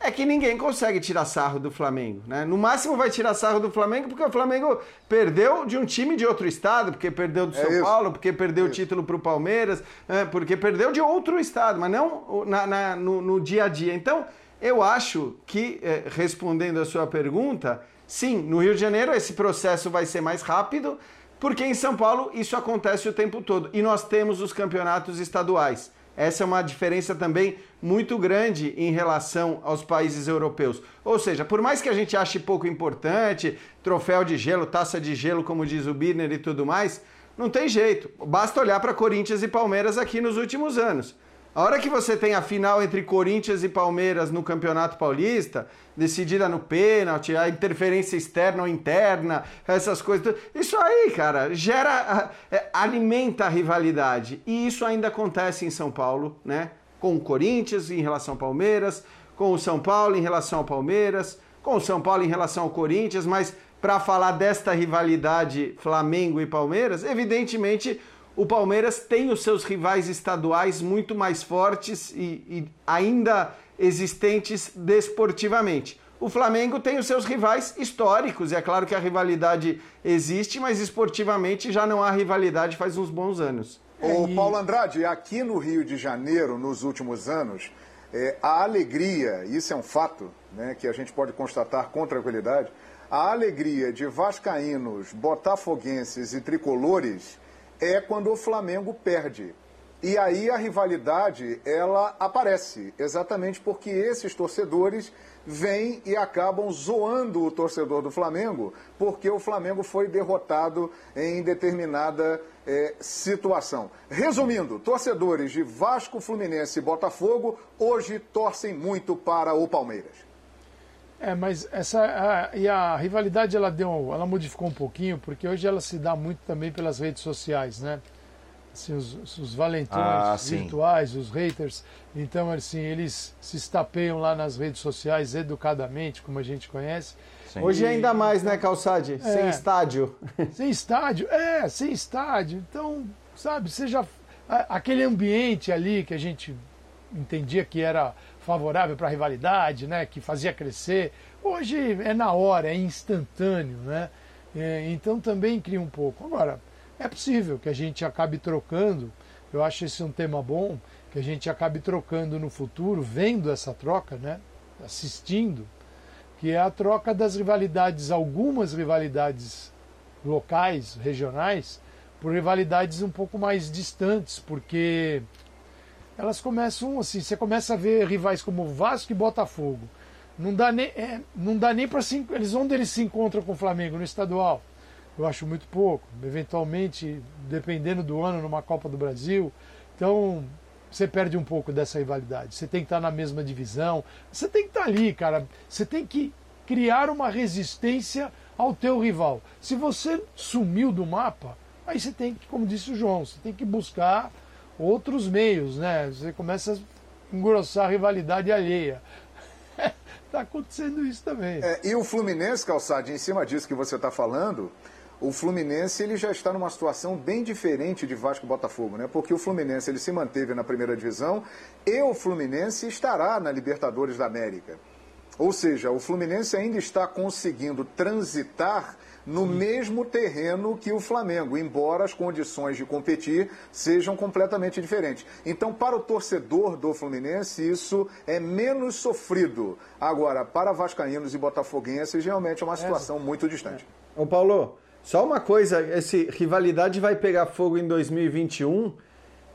S3: é que ninguém consegue tirar sarro do Flamengo, né? No máximo vai tirar sarro do Flamengo porque o Flamengo perdeu de um time de outro estado, porque perdeu do é São isso. Paulo, porque perdeu é o título para o Palmeiras, é, porque perdeu de outro estado, mas não na, na, no, no, dia a dia. Então, eu acho que, é, respondendo a sua pergunta, sim, no Rio de Janeiro esse processo vai ser mais rápido, porque em São Paulo isso acontece o tempo todo. E nós temos os campeonatos estaduais. Essa é uma diferença também muito grande em relação aos países europeus. Ou seja, por mais que a gente ache pouco importante, troféu de gelo, taça de gelo, como diz o Birner e tudo mais, não tem jeito. Basta olhar para Corinthians e Palmeiras aqui nos últimos anos. A hora que você tem a final entre Corinthians e Palmeiras no Campeonato Paulista, decidida no pênalti, a interferência externa ou interna, essas coisas, isso aí, cara, gera, é, alimenta a rivalidade. E isso ainda acontece em São Paulo, né? Com o Corinthians em relação ao Palmeiras, com o São Paulo em relação ao Palmeiras, com o São Paulo em relação ao Corinthians, mas para falar desta rivalidade Flamengo e Palmeiras, evidentemente o Palmeiras tem os seus rivais estaduais muito mais fortes e, e, ainda existentes desportivamente. O Flamengo tem os seus rivais históricos, e é claro que a rivalidade existe, mas esportivamente já não há rivalidade faz uns bons anos.
S4: O Paulo Andrade, aqui no Rio de Janeiro, nos últimos anos, é, a alegria, isso é um fato né, que a gente pode constatar com tranquilidade, a alegria de vascaínos, botafoguenses e tricolores é quando o Flamengo perde. E aí a rivalidade, ela aparece, exatamente porque esses torcedores vêm e acabam zoando o torcedor do Flamengo, porque o Flamengo foi derrotado em determinada é, situação. Resumindo, torcedores de Vasco, Fluminense e Botafogo hoje torcem muito para o Palmeiras.
S5: É, mas essa a, e a rivalidade ela deu, ela modificou um pouquinho porque hoje ela se dá muito também pelas redes sociais, né? Assim, os, os valentões ah, virtuais, os haters, então assim eles se estapeiam lá nas redes sociais educadamente, como a gente conhece.
S3: Sim. Hoje ainda mais, né, Calçade? É, sem estádio.
S5: Sem estádio, é, sem estádio. Então, sabe, seja aquele ambiente ali que a gente entendia que era favorável para a rivalidade, né, que fazia crescer. Hoje é na hora, é instantâneo, né? É, então também cria um pouco. Agora, é possível que a gente acabe trocando, eu acho esse um tema bom, que a gente acabe trocando no futuro, vendo essa troca, né? assistindo, que é a troca das rivalidades, algumas rivalidades locais, regionais, por rivalidades um pouco mais distantes, porque elas começam assim, você começa a ver rivais como Vasco e Botafogo. Não dá nem, é, não dá nem para eles onde eles se encontram com o Flamengo no estadual. Eu acho muito pouco. Eventualmente, dependendo do ano, numa Copa do Brasil. Então, você perde um pouco dessa rivalidade. Você tem que estar na mesma divisão, você tem que estar ali, cara. Você tem que criar uma resistência ao teu rival. Se você sumiu do mapa, aí você tem que, como disse o João, você tem que buscar outros meios, né? Você começa a engrossar a rivalidade alheia. Está acontecendo isso também.
S4: É, e o Fluminense, Calçade, em cima disso que você está falando, o Fluminense ele já está numa situação bem diferente de Vasco e Botafogo, né? Porque o Fluminense ele se manteve na primeira divisão e o Fluminense estará na Libertadores da América. Ou seja, o Fluminense ainda está conseguindo transitar no mesmo terreno que o Flamengo, embora as condições de competir sejam completamente diferentes. Então, para o torcedor do Fluminense, isso é menos sofrido. Agora, para vascaínos e botafoguenses, realmente é uma situação muito distante.
S3: Ô Paulo, só uma coisa, esse rivalidade vai pegar fogo em 2021.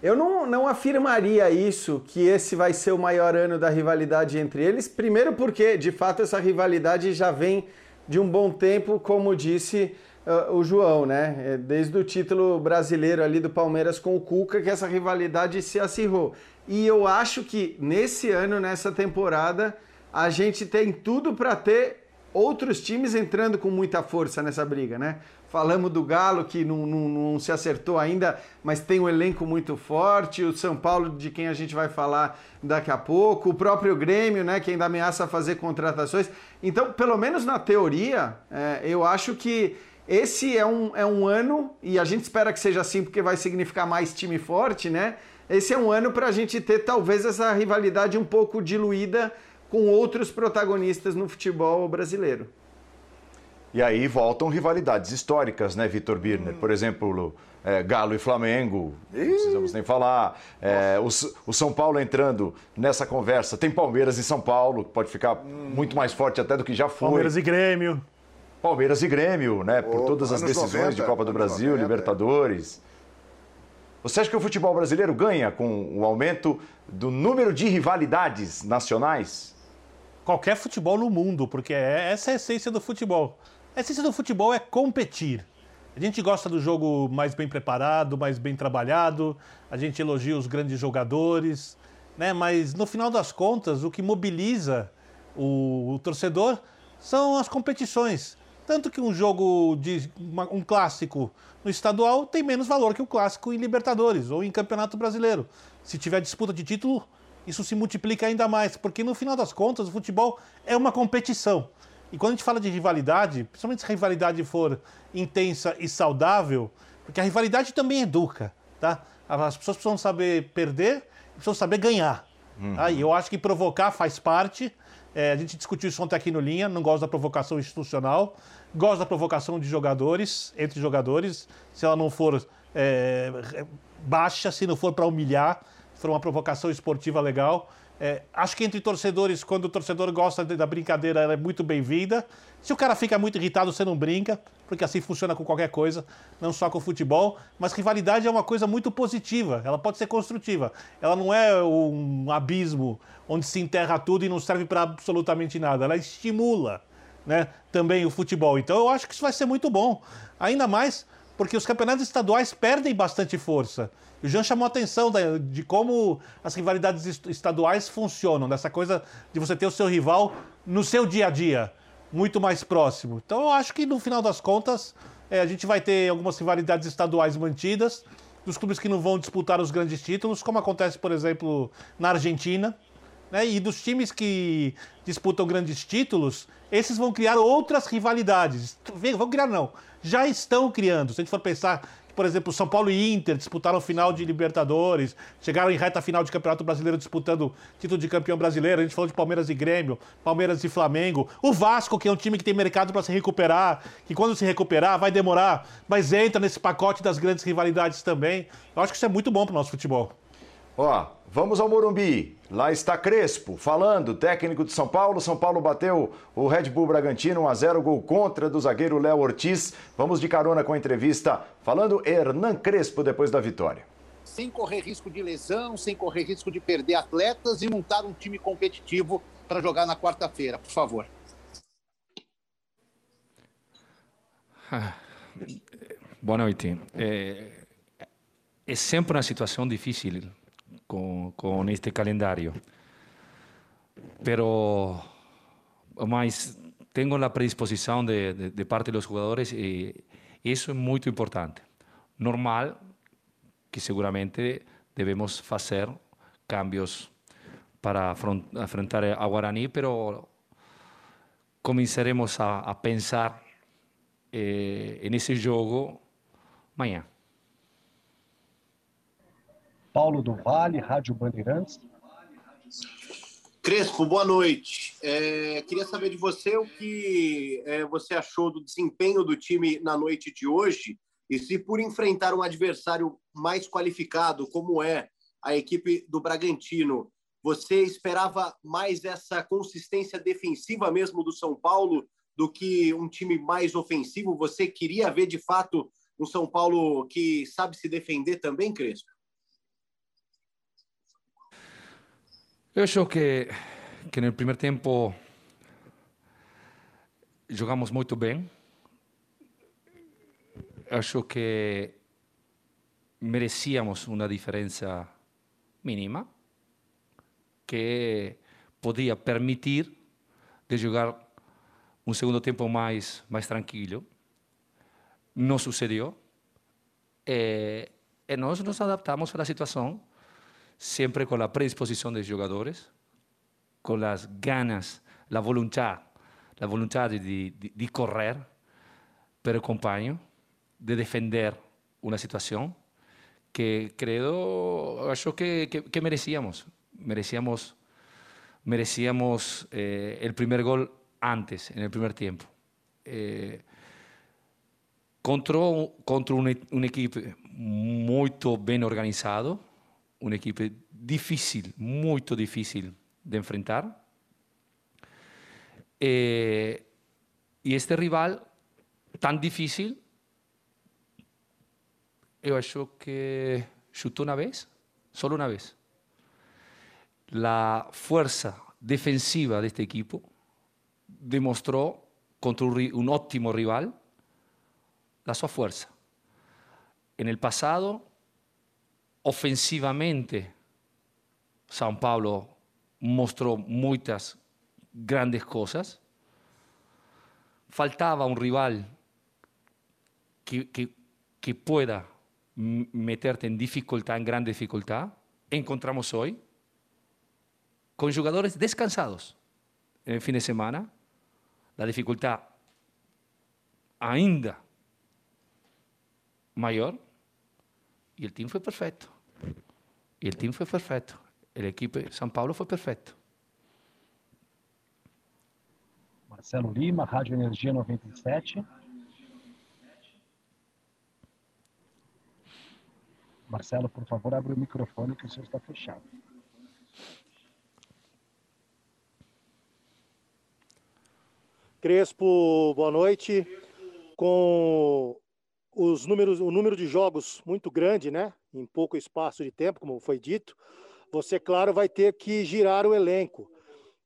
S3: Eu não, não afirmaria isso, que esse vai ser o maior ano da rivalidade entre eles. Primeiro porque, de fato, essa rivalidade já vem de um bom tempo, como disse uh, o João, né? É, desde o título brasileiro ali do Palmeiras com o Cuca, que essa rivalidade se acirrou. E eu acho que nesse ano, nessa temporada, a gente tem tudo para ter outros times entrando com muita força nessa briga, né? Falamos do Galo, que não, não, não, se acertou ainda, mas tem um elenco muito forte. O São Paulo, de quem a gente vai falar daqui a pouco. O próprio Grêmio, né, que ainda ameaça fazer contratações. Então, pelo menos na teoria, é, eu acho que esse é um, é um ano, e a gente espera que seja assim, porque vai significar mais time forte, né? Esse é um ano para a gente ter talvez essa rivalidade um pouco diluída com outros protagonistas no futebol brasileiro.
S1: E aí voltam rivalidades históricas, né, Vitor Birner? Por exemplo, é, Galo e Flamengo, não precisamos nem falar. É, o, o, São Paulo entrando nessa conversa. Tem Palmeiras e São Paulo, que pode ficar muito mais forte até do que já foi.
S6: Palmeiras e Grêmio.
S1: Palmeiras e Grêmio, né? Por todas as decisões 90, de Copa do Brasil, 90, Libertadores. Você acha que o futebol brasileiro ganha com o aumento do número de rivalidades nacionais?
S6: Qualquer futebol no mundo, porque é, essa é a essência do futebol. A essência do futebol é competir. A gente gosta do jogo mais bem preparado, mais bem trabalhado, a gente elogia os grandes jogadores, né? mas no final das contas, o que mobiliza o, o torcedor são as competições. Tanto que um jogo de uma, um clássico no estadual tem menos valor que o um clássico em Libertadores ou em Campeonato Brasileiro. Se tiver disputa de título, isso se multiplica ainda mais, porque no final das contas o futebol é uma competição. E quando a gente fala de rivalidade, principalmente se a rivalidade for intensa e saudável, porque a rivalidade também educa, tá? As pessoas precisam saber perder precisam saber ganhar. Uhum. Tá? E eu acho que provocar faz parte. É, a gente discutiu isso ontem aqui no Linha, não gosto da provocação institucional, gosto da provocação de jogadores, entre jogadores, se ela não for é, baixa, se não for para humilhar, for uma provocação esportiva legal. É, acho que entre torcedores, quando o torcedor gosta da brincadeira, ela é muito bem-vinda. Se o cara fica muito irritado, você não brinca, porque assim funciona com qualquer coisa, não só com futebol. Mas rivalidade é uma coisa muito positiva, ela pode ser construtiva. Ela não é um abismo onde se enterra tudo e não serve para absolutamente nada. Ela estimula né, também o futebol. Então eu acho que isso vai ser muito bom. Ainda mais porque os campeonatos estaduais perdem bastante força. O Jean chamou a atenção de como as rivalidades estaduais funcionam, dessa coisa de você ter o seu rival no seu dia a dia, muito mais próximo. Então eu acho que no final das contas é, a gente vai ter algumas rivalidades estaduais mantidas, dos clubes que não vão disputar os grandes títulos, como acontece, por exemplo, na Argentina. Né? E dos times que disputam grandes títulos, esses vão criar outras rivalidades. Vão criar, não. Já estão criando. Se a gente for pensar por exemplo, São Paulo e Inter disputaram final de Libertadores, chegaram em reta final de Campeonato Brasileiro disputando título de campeão brasileiro. A gente falou de Palmeiras e Grêmio, Palmeiras e Flamengo. O Vasco, que é um time que tem mercado para se recuperar, que quando se recuperar vai demorar, mas entra nesse pacote das grandes rivalidades também. Eu acho que isso é muito bom para o nosso futebol.
S1: Ó, vamos ao Morumbi. Lá está Crespo falando, técnico de São Paulo. São Paulo bateu o Red Bull Bragantino 1 a 0, gol contra do zagueiro Léo Ortiz. Vamos de carona com a entrevista falando Hernan Crespo depois da vitória.
S7: Sem correr risco de lesão, sem correr risco de perder atletas e montar um time competitivo para jogar na quarta-feira, por favor.
S8: Ah, boa noite. É, é sempre uma situação difícil con, con este calendario. Pero más tengo la predisposición de, de, de parte de los jugadores y eso es muy importante. Normal que seguramente debemos hacer cambios para enfrentar a Guaraní, pero comenzaremos a, a pensar eh, en esse jogo amanhã.
S9: Paulo do Vale, Rádio Bandeirantes.
S10: Crespo, boa noite. É, queria saber de você o que é, você achou do desempenho do time na noite de hoje e se por enfrentar um adversário mais qualificado, como é a equipe do Bragantino, você esperava mais essa consistência defensiva mesmo do São Paulo do que um time mais ofensivo? Você queria ver de fato um São Paulo que sabe se defender também, Crespo?
S8: Eu acho que, que no primeiro tempo jogamos muito bem. Acho que merecíamos uma diferença mínima que podia permitir de jogar um segundo tempo mais mais tranquilo. Não sucedeu. E, e nós nos adaptamos à situação siempre con la predisposición de los jugadores, con las ganas, la voluntad, la voluntad de, de, de correr per el compañero, de defender una situación que creo, acho que, que, que merecíamos. Merecíamos, merecíamos eh, el primer gol antes, en el primer tiempo. Eh, contra, contra un, un equipo muy bien organizado, uma equipe difícil, muito difícil de enfrentar. Eh, e este rival tão difícil, eu acho que chutou uma vez, só uma vez. A força defensiva deste equipo demonstrou contra um ótimo rival a sua força. En el passado ofensivamente, São Paulo mostrou muitas grandes coisas. Faltava um rival que, que, que pueda meterte em dificuldade, em grande dificuldade. Encontramos hoje com jogadores descansados no fim de semana. A dificuldade ainda maior e o time foi perfeito. E o time foi perfeito. A equipe São Paulo foi perfeito.
S9: Marcelo Lima, Rádio Energia 97. Marcelo, por favor, abre o microfone que o senhor está fechado.
S11: Crespo, boa noite. Com os números, o número de jogos muito grande, né? Em pouco espaço de tempo, como foi dito, você, claro, vai ter que girar o elenco.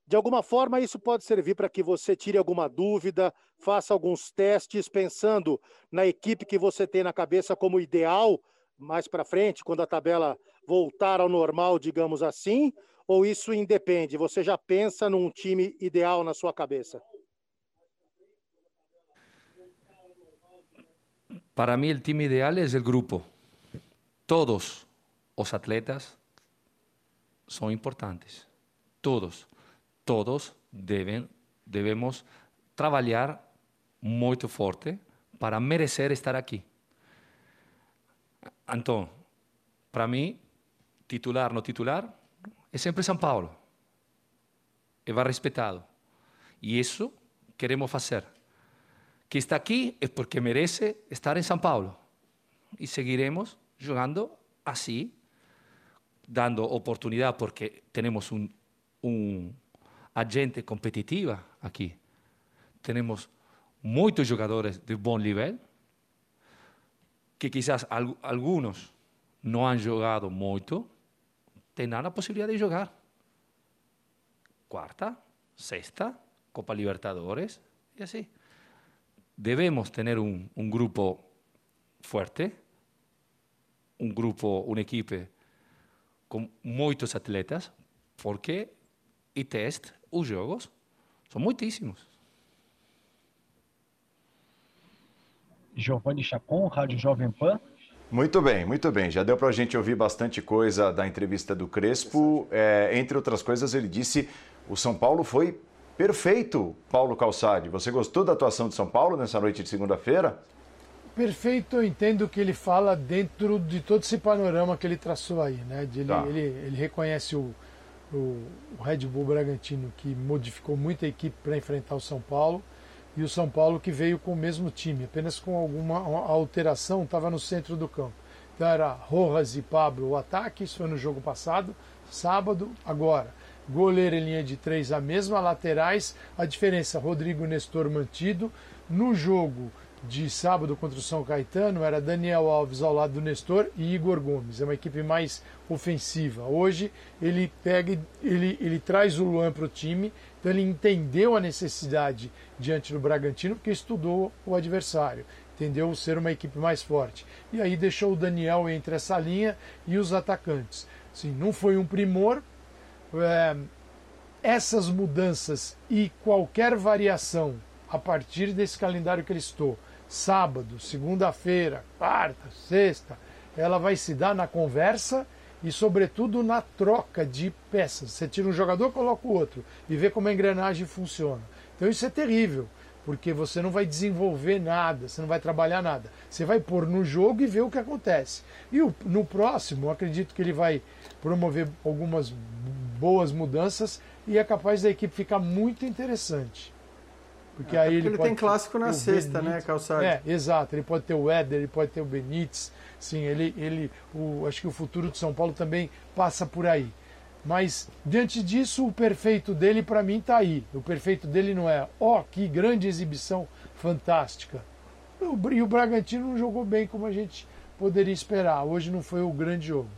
S11: De alguma forma, isso pode servir para que você tire alguma dúvida, faça alguns testes, pensando na equipe que você tem na cabeça como ideal mais para frente, quando a tabela voltar ao normal, digamos assim, ou isso independe? Você já pensa num time ideal na sua cabeça?
S8: Para mí el team ideal es el grupo. Todos los atletas son importantes. Todos. Todos deben, debemos trabalhar muito forte para merecer estar aqui. Então, para mim, titular, não titular, é sempre São Paulo. E vai respeitado. E isso queremos fazer. que está aquí es porque merece estar en San Paulo. Y seguiremos jugando así, dando oportunidad porque tenemos un, un agente competitiva aquí, Temos muitos jogadores de buen nivel que quizás alguns não han jogado muito, terão la possibilidade de jogar. Quarta, sexta, Copa Libertadores y así. Devemos ter um, um grupo fuerte. Un grupo, un equipo com muitos atletas, porque e teste os jogos são muitíssimos.
S9: Giovanni Chacon, Rádio Jovem Pan.
S1: Muito bem, muito bem. Já deu para a gente ouvir bastante coisa da entrevista do Crespo. É, entre outras coisas, ele disse o São Paulo foi perfeito, Paulo Calçade. Você gostou da atuação de São Paulo nessa noite de segunda-feira?
S5: Perfeito, eu entendo que ele fala dentro de todo esse panorama que ele traçou aí, né? De ele,
S1: Tá.
S5: ele, ele reconhece o, o, o Red Bull Bragantino que modificou muito a equipe para enfrentar o São Paulo e o São Paulo que veio com o mesmo time, apenas com alguma alteração, estava no centro do campo. Então era Rojas e Pablo o ataque, isso foi no jogo passado, sábado, agora. Goleiro em linha de três, a mesma, laterais, a diferença, Rodrigo Nestor mantido. No jogo de sábado contra o São Caetano era Daniel Alves ao lado do Nestor e Igor Gomes. É uma equipe mais ofensiva. Hoje ele pega, ele, ele traz o Luan para o time, então ele entendeu a necessidade diante do Bragantino porque estudou o adversário, entendeu ser uma equipe mais forte. E aí deixou o Daniel entre essa linha e os atacantes. Assim, não foi um primor. é, essas mudanças e qualquer variação a partir desse calendário que ele estou, sábado, segunda-feira, quarta, sexta, ela vai se dar na conversa e, sobretudo, na troca de peças. Você tira um jogador, coloca o outro e vê como a engrenagem funciona. Então isso é terrível, porque você não vai desenvolver nada, você não vai trabalhar nada. Você vai pôr no jogo e ver o que acontece. E no próximo, acredito que ele vai promover algumas boas mudanças e é capaz da equipe ficar muito interessante. Porque
S3: Até
S5: aí
S3: porque
S5: ele,
S3: ele tem clássico na sexta, né,
S5: Benítez.
S3: Calçade?
S5: É, exato. Ele pode ter o Éder, ele pode ter o Benítez. Sim, ele, ele o, acho que o futuro de São Paulo também passa por aí. Mas diante disso, o perfeito dele para mim está aí. O perfeito dele não é, ó, que grande exibição fantástica. E o Bragantino não jogou bem como a gente poderia esperar. Hoje não foi o grande jogo.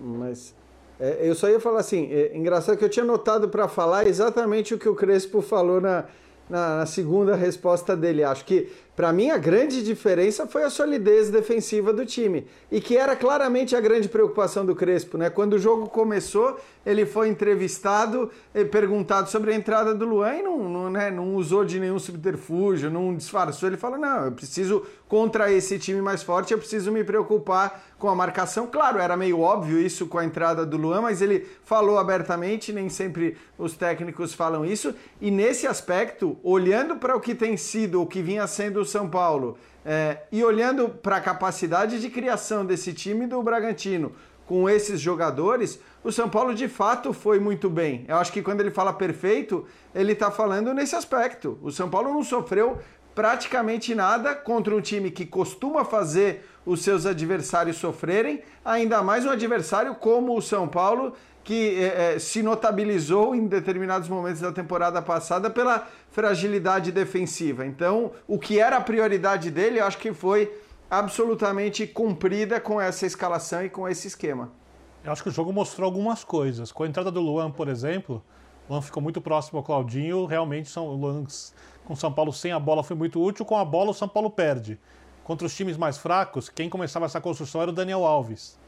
S3: Mas é, eu só ia falar assim, é, engraçado que eu tinha notado para falar exatamente o que o Crespo falou na, na, na segunda resposta dele. Acho que, para mim, a grande diferença foi a solidez defensiva do time. E que era claramente a grande preocupação do Crespo, né? Quando o jogo começou, ele foi entrevistado, e perguntado sobre a entrada do Luan e não, não, né, não usou de nenhum subterfúgio, não disfarçou. Ele falou: não, eu preciso, contra esse time mais forte, eu preciso me preocupar com a marcação. Claro, era meio óbvio isso com a entrada do Luan, mas ele falou abertamente, nem sempre os técnicos falam isso. E nesse aspecto, olhando para o que tem sido, o que vinha sendo o São Paulo, é, e olhando para a capacidade de criação desse time do Bragantino com esses jogadores, o São Paulo de fato foi muito bem. Eu acho que quando ele fala perfeito, ele está falando nesse aspecto. O São Paulo não sofreu praticamente nada contra um time que costuma fazer os seus adversários sofrerem, ainda mais um adversário como o São Paulo, que eh, eh, se notabilizou em determinados momentos da temporada passada pela fragilidade defensiva. Então, o que era a prioridade dele, eu acho que foi absolutamente cumprida com essa escalação e com esse esquema.
S6: Eu acho que o jogo mostrou algumas coisas. Com a entrada do Luan, por exemplo, o Luan ficou muito próximo ao Claudinho. Realmente, São, o Luan com São Paulo sem a bola foi muito útil. Com a bola, o São Paulo perde. Contra os times mais fracos, quem começava essa construção era o Daniel Alves.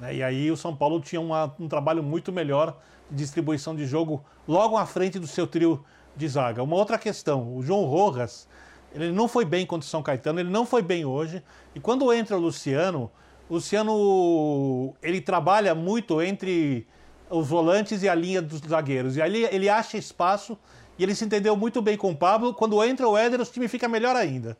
S6: Né? E aí o São Paulo tinha uma- um trabalho muito melhor de distribuição de jogo logo à frente do seu trio de zaga. Uma outra questão, o João Rojas, ele não foi bem contra o São Caetano, ele não foi bem hoje. E quando entra o Luciano, o Luciano ele trabalha muito entre os volantes e a linha dos zagueiros. E ali ele acha espaço e ele se entendeu muito bem com o Pablo. Quando entra o Éder, o time fica melhor ainda.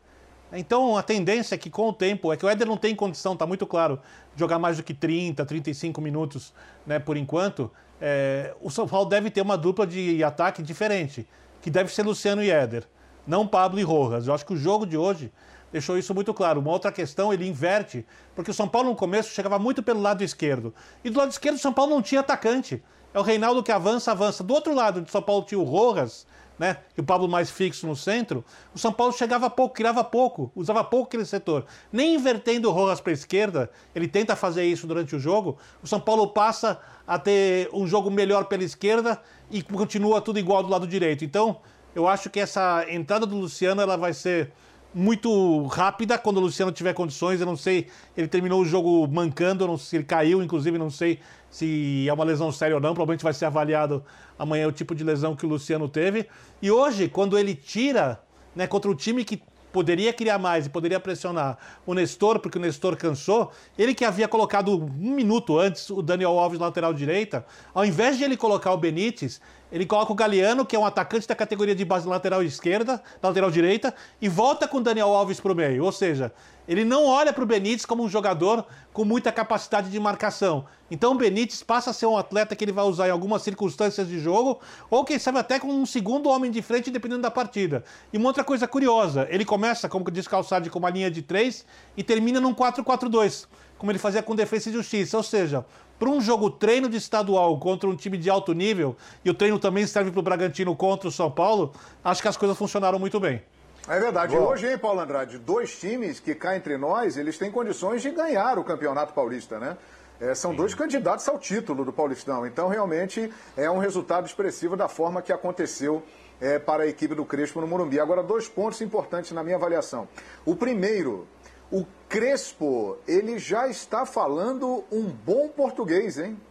S6: Então a tendência é que com o tempo, é que o Éder não tem condição, está muito claro, de jogar mais do que 30, 35 minutos né, por enquanto. É, o São Paulo deve ter uma dupla de ataque diferente, que deve ser Luciano e Éder, não Pablo e Rojas. Eu acho que o jogo de hoje deixou isso muito claro. Uma outra questão, ele inverte, porque o São Paulo no começo chegava muito pelo lado esquerdo. E do lado esquerdo o São Paulo não tinha atacante. É o Reinaldo que avança, avança. Do outro lado, de São Paulo tinha o Rojas, né? E o Pablo mais fixo no centro. O São Paulo chegava pouco, criava pouco, usava pouco aquele setor. Nem invertendo o Rojas para a esquerda, ele tenta fazer isso durante o jogo. O São Paulo passa a ter um jogo melhor pela esquerda e continua tudo igual do lado direito. Então, eu acho que essa entrada do Luciano ela vai ser muito rápida quando o Luciano tiver condições. Eu não sei, ele terminou o jogo mancando, eu não sei se ele caiu, inclusive, não sei se é uma lesão séria ou não. Provavelmente vai ser avaliado amanhã o tipo de lesão que o Luciano teve. E hoje, quando ele tira, né, contra o time que poderia criar mais e poderia pressionar o Nestor, porque o Nestor cansou. Ele que havia colocado um minuto antes o Daniel Alves lateral direita, ao invés de ele colocar o Benítez, ele coloca o Galeano, que é um atacante da categoria de base lateral esquerda, lateral direita, e volta com o Daniel Alves para o meio. Ou seja, ele não olha para o Benítez como um jogador com muita capacidade de marcação. Então o Benítez passa a ser um atleta que ele vai usar em algumas circunstâncias de jogo, ou quem sabe até com um segundo homem de frente, dependendo da partida. E uma outra coisa curiosa, ele começa, como diz Calçade, com uma linha de três e termina num 4-4-2, como ele fazia com defesa e justiça. Ou seja, para um jogo treino de estadual contra um time de alto nível, e o treino também serve para o Bragantino contra o São Paulo, acho que as coisas funcionaram muito bem.
S4: É verdade. Boa. Hoje, hein, Paulo Andrade, dois times que cá entre nós, eles têm condições de ganhar o Campeonato Paulista, né? É, são Sim. dois candidatos ao título do Paulistão. Então, realmente, é um resultado expressivo da forma que aconteceu é, para a equipe do Crespo no Morumbi. Agora, dois pontos importantes na minha avaliação. O primeiro, o Crespo, ele já está falando um bom português, hein?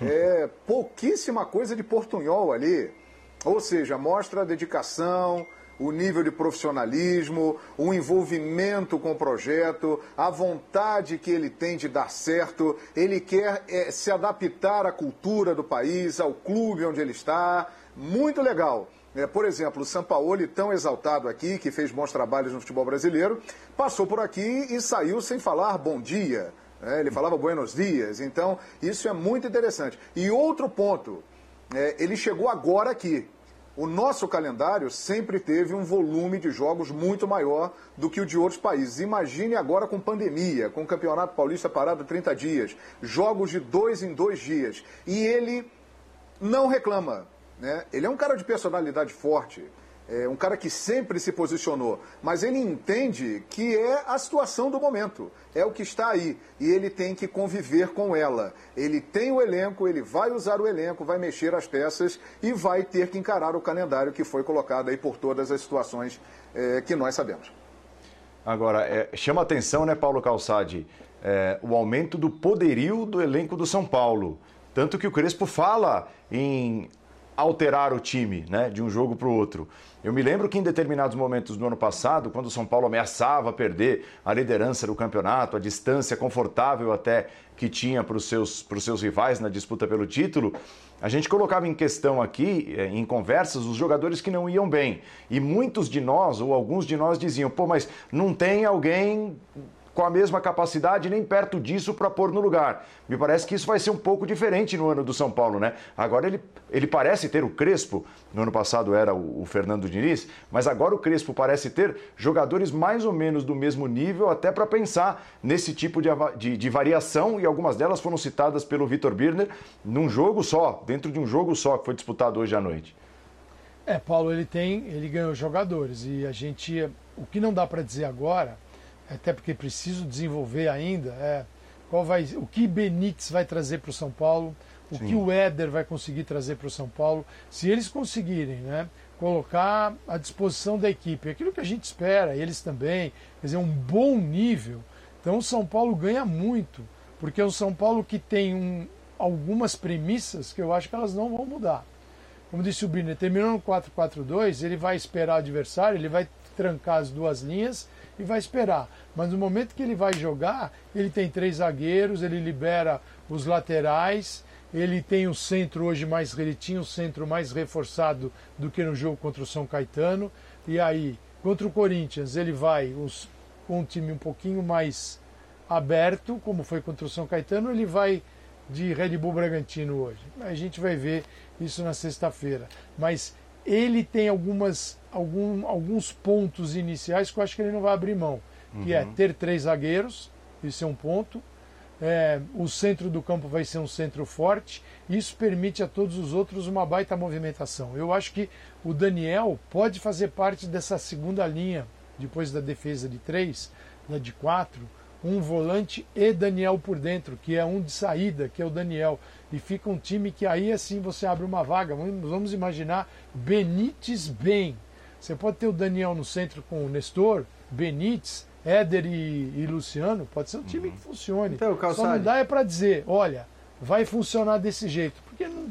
S4: É pouquíssima coisa de portunhol ali. Ou seja, mostra a dedicação, o nível de profissionalismo, o envolvimento com o projeto, a vontade que ele tem de dar certo. Ele quer é, se adaptar à cultura do país, ao clube onde ele está. Muito legal. É, por exemplo, o Sampaoli, tão exaltado aqui, que fez bons trabalhos no futebol brasileiro, passou por aqui e saiu sem falar bom dia. É, ele falava buenos dias. Então, isso é muito interessante. E outro ponto, é, ele chegou agora aqui. O nosso calendário sempre teve um volume de jogos muito maior do que o de outros países. Imagine agora com pandemia, com o Campeonato Paulista parado 30 dias, jogos de dois em dois dias. E ele não reclama. Né? Ele é um cara de personalidade forte, é um cara que sempre se posicionou, mas ele entende que é a situação do momento, é o que está aí e ele tem que conviver com ela. Ele tem o elenco, ele vai usar o elenco, vai mexer as peças e vai ter que encarar o calendário que foi colocado aí por todas as situações é, que nós sabemos.
S1: Agora, é, chama atenção, né, Paulo Calçade, é, o aumento do poderio do elenco do São Paulo. Tanto que o Crespo fala em alterar o time, né, de um jogo para o outro. Eu me lembro que em determinados momentos do ano passado, quando o São Paulo ameaçava perder a liderança do campeonato, a distância confortável até que tinha para os seus, seus rivais na disputa pelo título, a gente colocava em questão aqui, eh, em conversas, os jogadores que não iam bem. E muitos de nós, ou alguns de nós, diziam: pô, mas não tem alguém com a mesma capacidade nem perto disso para pôr no lugar. Me parece que isso vai ser um pouco diferente no ano do São Paulo, né? Agora ele, ele parece ter o Crespo, no ano passado era o, o Fernando Diniz, mas agora o Crespo parece ter jogadores mais ou menos do mesmo nível, até para pensar nesse tipo de, de, de, variação, e algumas delas foram citadas pelo Vitor Birner num jogo só, dentro de um jogo só que foi disputado hoje à noite.
S5: É, Paulo, ele tem, ele ganhou jogadores e a gente, o que não dá para dizer agora até porque preciso desenvolver ainda, é qual vai, o que Benítez vai trazer para o São Paulo, o Sim. que o Éder vai conseguir trazer para o São Paulo. Se eles conseguirem né, colocar à disposição da equipe aquilo que a gente espera, eles também, quer dizer, um bom nível, então o São Paulo ganha muito, porque é o São Paulo que tem um, algumas premissas que eu acho que elas não vão mudar. Como disse o Birner, terminando no 4-4-2, ele vai esperar o adversário, ele vai trancar as duas linhas e vai esperar. Mas no momento que ele vai jogar, ele tem três zagueiros, ele libera os laterais, ele tem o centro hoje mais. Ele tinha o centro mais reforçado do que no jogo contra o São Caetano. E aí, contra o Corinthians, ele vai os, com um time um pouquinho mais aberto, como foi contra o São Caetano, ele vai de Red Bull Bragantino hoje. A gente vai ver isso na sexta-feira. Mas ele tem algumas, algum, alguns pontos iniciais que eu acho que ele não vai abrir mão, que é uhum. é ter três zagueiros, isso é um ponto. É, o centro do campo vai ser um centro forte. Isso permite a todos os outros uma baita movimentação. Eu acho que o Daniel pode fazer parte dessa segunda linha, depois da defesa de três, da de quatro, um volante e Daniel por dentro, que é um de saída, que é o Daniel. E fica um time que aí assim você abre uma vaga. Vamos imaginar Benítez bem, Você pode ter o Daniel no centro com o Nestor, Benítez, Éder e, e Luciano, pode ser um time que funcione.
S3: Então,
S5: Só
S3: Calçade.
S5: não dá é para dizer, olha, vai funcionar desse jeito, porque não,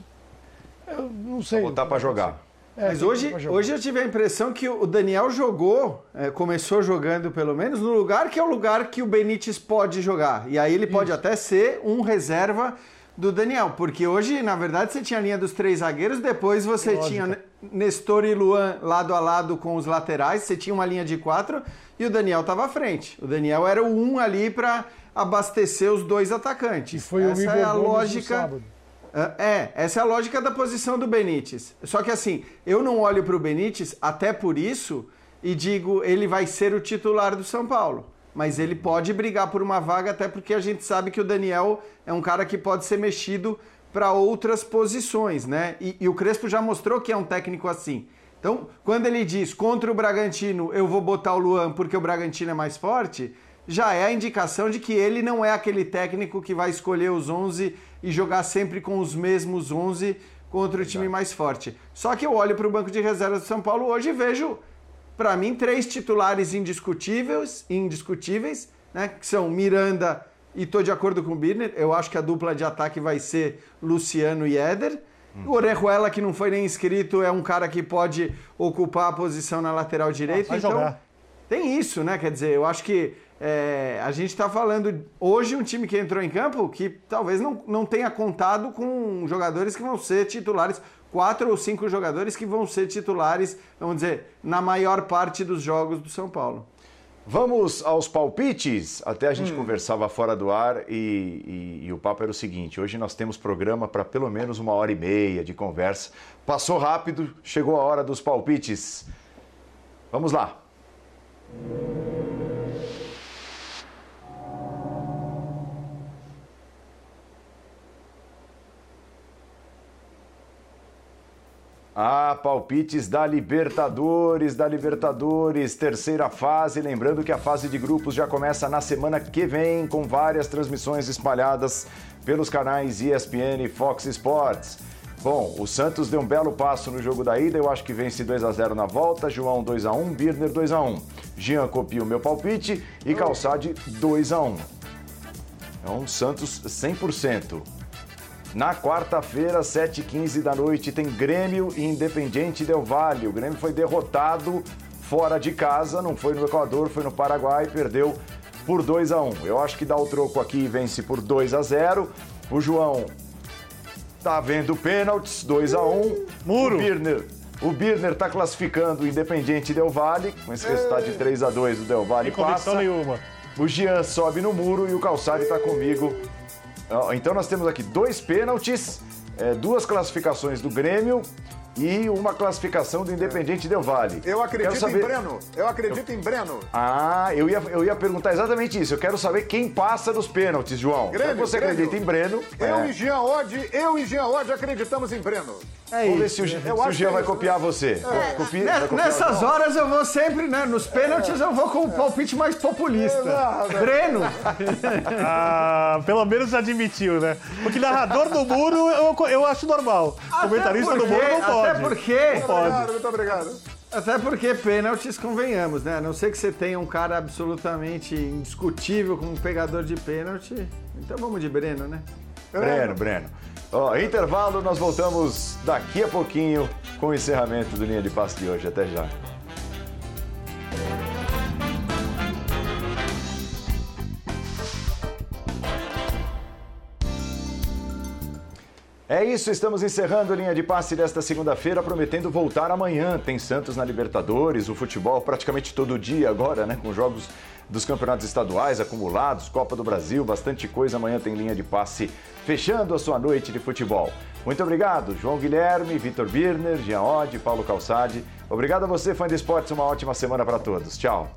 S5: eu não sei.
S1: Botar para jogar.
S5: É,
S3: Mas hoje, hoje eu tive a impressão que o Daniel jogou, é, começou jogando pelo menos, no lugar que é o lugar que o Benítez pode jogar. E aí ele pode até ser um reserva do Daniel, porque hoje, na verdade, você tinha a linha dos três zagueiros, depois você
S5: Lógica.
S3: tinha Ne- Nestor e Luan lado a lado com os laterais, você tinha uma linha de quatro e o Daniel estava à frente. O Daniel era o um ali para abastecer os dois atacantes.
S5: E foi o
S3: Essa
S5: Igor
S3: é a
S5: Gomes no
S3: lógica.
S5: sábado.
S3: É, essa é a lógica da posição do Benítez. Só que assim, eu não olho para o Benítez até por isso e digo ele vai ser o titular do São Paulo. Mas ele pode brigar por uma vaga, até porque a gente sabe que o Daniel é um cara que pode ser mexido para outras posições, né? E, e o Crespo já mostrou que é um técnico assim. Então, quando ele diz contra o Bragantino eu vou botar o Luan porque o Bragantino é mais forte, já é a indicação de que ele não é aquele técnico que vai escolher os 11 e jogar sempre com os mesmos 11 contra o time mais forte. Só que eu olho para o banco de reservas do São Paulo hoje e vejo, para mim, três titulares indiscutíveis, indiscutíveis, né? Que são Miranda e estou de acordo com o Birner. Eu acho que a dupla de ataque vai ser Luciano e Éder. O Orejuela, que não foi nem inscrito, é um cara que pode ocupar a posição na lateral direita.
S6: vai
S3: então,
S6: jogar.
S3: tem isso, né? Quer dizer, eu acho que é, a gente está falando hoje um time que entrou em campo que talvez não, não tenha contado com jogadores que vão ser titulares, quatro ou cinco jogadores que vão ser titulares, vamos dizer, na maior parte dos jogos do São Paulo.
S1: Vamos aos palpites. Até a gente conversava fora do ar e, e- e o papo era o seguinte: hoje nós temos programa para pelo menos uma hora e meia de conversa. Passou rápido, chegou a hora dos palpites. Vamos lá. Ah, palpites da Libertadores, da Libertadores, terceira fase. Lembrando que a fase de grupos já começa na semana que vem, com várias transmissões espalhadas pelos canais ESPN e Fox Sports. Bom, o Santos deu um belo passo no jogo da ida, eu acho que vence 2 a 0 na volta, João 2 a 1, Birner 2 a 1. Jean copia o meu palpite e Calçade 2 a 1. Então, Santos 100%. Na quarta-feira, 7h15 da noite, tem Grêmio e Independiente Del Valle. O Grêmio foi derrotado fora de casa, não foi no Equador, foi no Paraguai, perdeu por 2 a 1 Eu acho que dá o troco aqui e vence por 2 a 0 O João tá vendo pênaltis, 2 a 1
S6: Muro.
S1: O Birner, o Birner tá classificando o Independiente Del Valle, com esse resultado de 3 a 2 o Del Valle
S6: Sem
S1: passa.
S6: nenhuma.
S1: O Jean sobe no muro e o Calçade está comigo. Então nós temos aqui dois pênaltis, é, duas classificações do Grêmio e uma classificação do Independente Del Valle.
S4: Eu acredito
S1: saber-
S4: em Breno. Eu acredito em Breno.
S1: Ah, eu ia, eu ia perguntar exatamente isso. Eu quero saber quem passa dos pênaltis, João.
S4: Grêmio,
S1: você
S4: Grêmio.
S1: acredita em Breno.
S4: Eu
S1: é.
S4: e Jean Oddi, eu e Jean Oddi acreditamos em Breno.
S3: É
S1: Vamos ver
S3: isso.
S1: se o, Jean-
S4: Eu
S1: se o
S4: acho
S1: Jean
S4: que
S1: vai
S4: é isso,
S1: copiar você. Copia- vai copiar
S3: Nessas horas eu vou sempre, né? Nos pênaltis eu vou com o palpite mais populista.
S4: Exato.
S3: Breno.
S6: Ah, pelo menos admitiu, né? Porque narrador do muro eu, eu acho normal. Comentarista do
S3: porque-
S6: muro não pode.
S3: Até porque,
S4: Obrigado, muito obrigado.
S3: até porque pênaltis, convenhamos, né? A não ser que você tenha um cara absolutamente indiscutível como um pegador de pênalti. Então vamos de Breno, né?
S1: Breno, Breno. Ó, intervalo, nós voltamos daqui a pouquinho com o encerramento do Linha de Passe de hoje. Até já. É isso, estamos encerrando a linha de passe desta segunda-feira, prometendo voltar amanhã. Tem Santos na Libertadores, o futebol praticamente todo dia agora, né? Com jogos dos campeonatos estaduais acumulados, Copa do Brasil, bastante coisa. Amanhã tem linha de passe fechando a sua noite de futebol. Muito obrigado, João Guilherme, Vitor Birner, Jean Oddi, Paulo Calçade. Obrigado a você, fã de esportes. Uma ótima semana para todos. Tchau.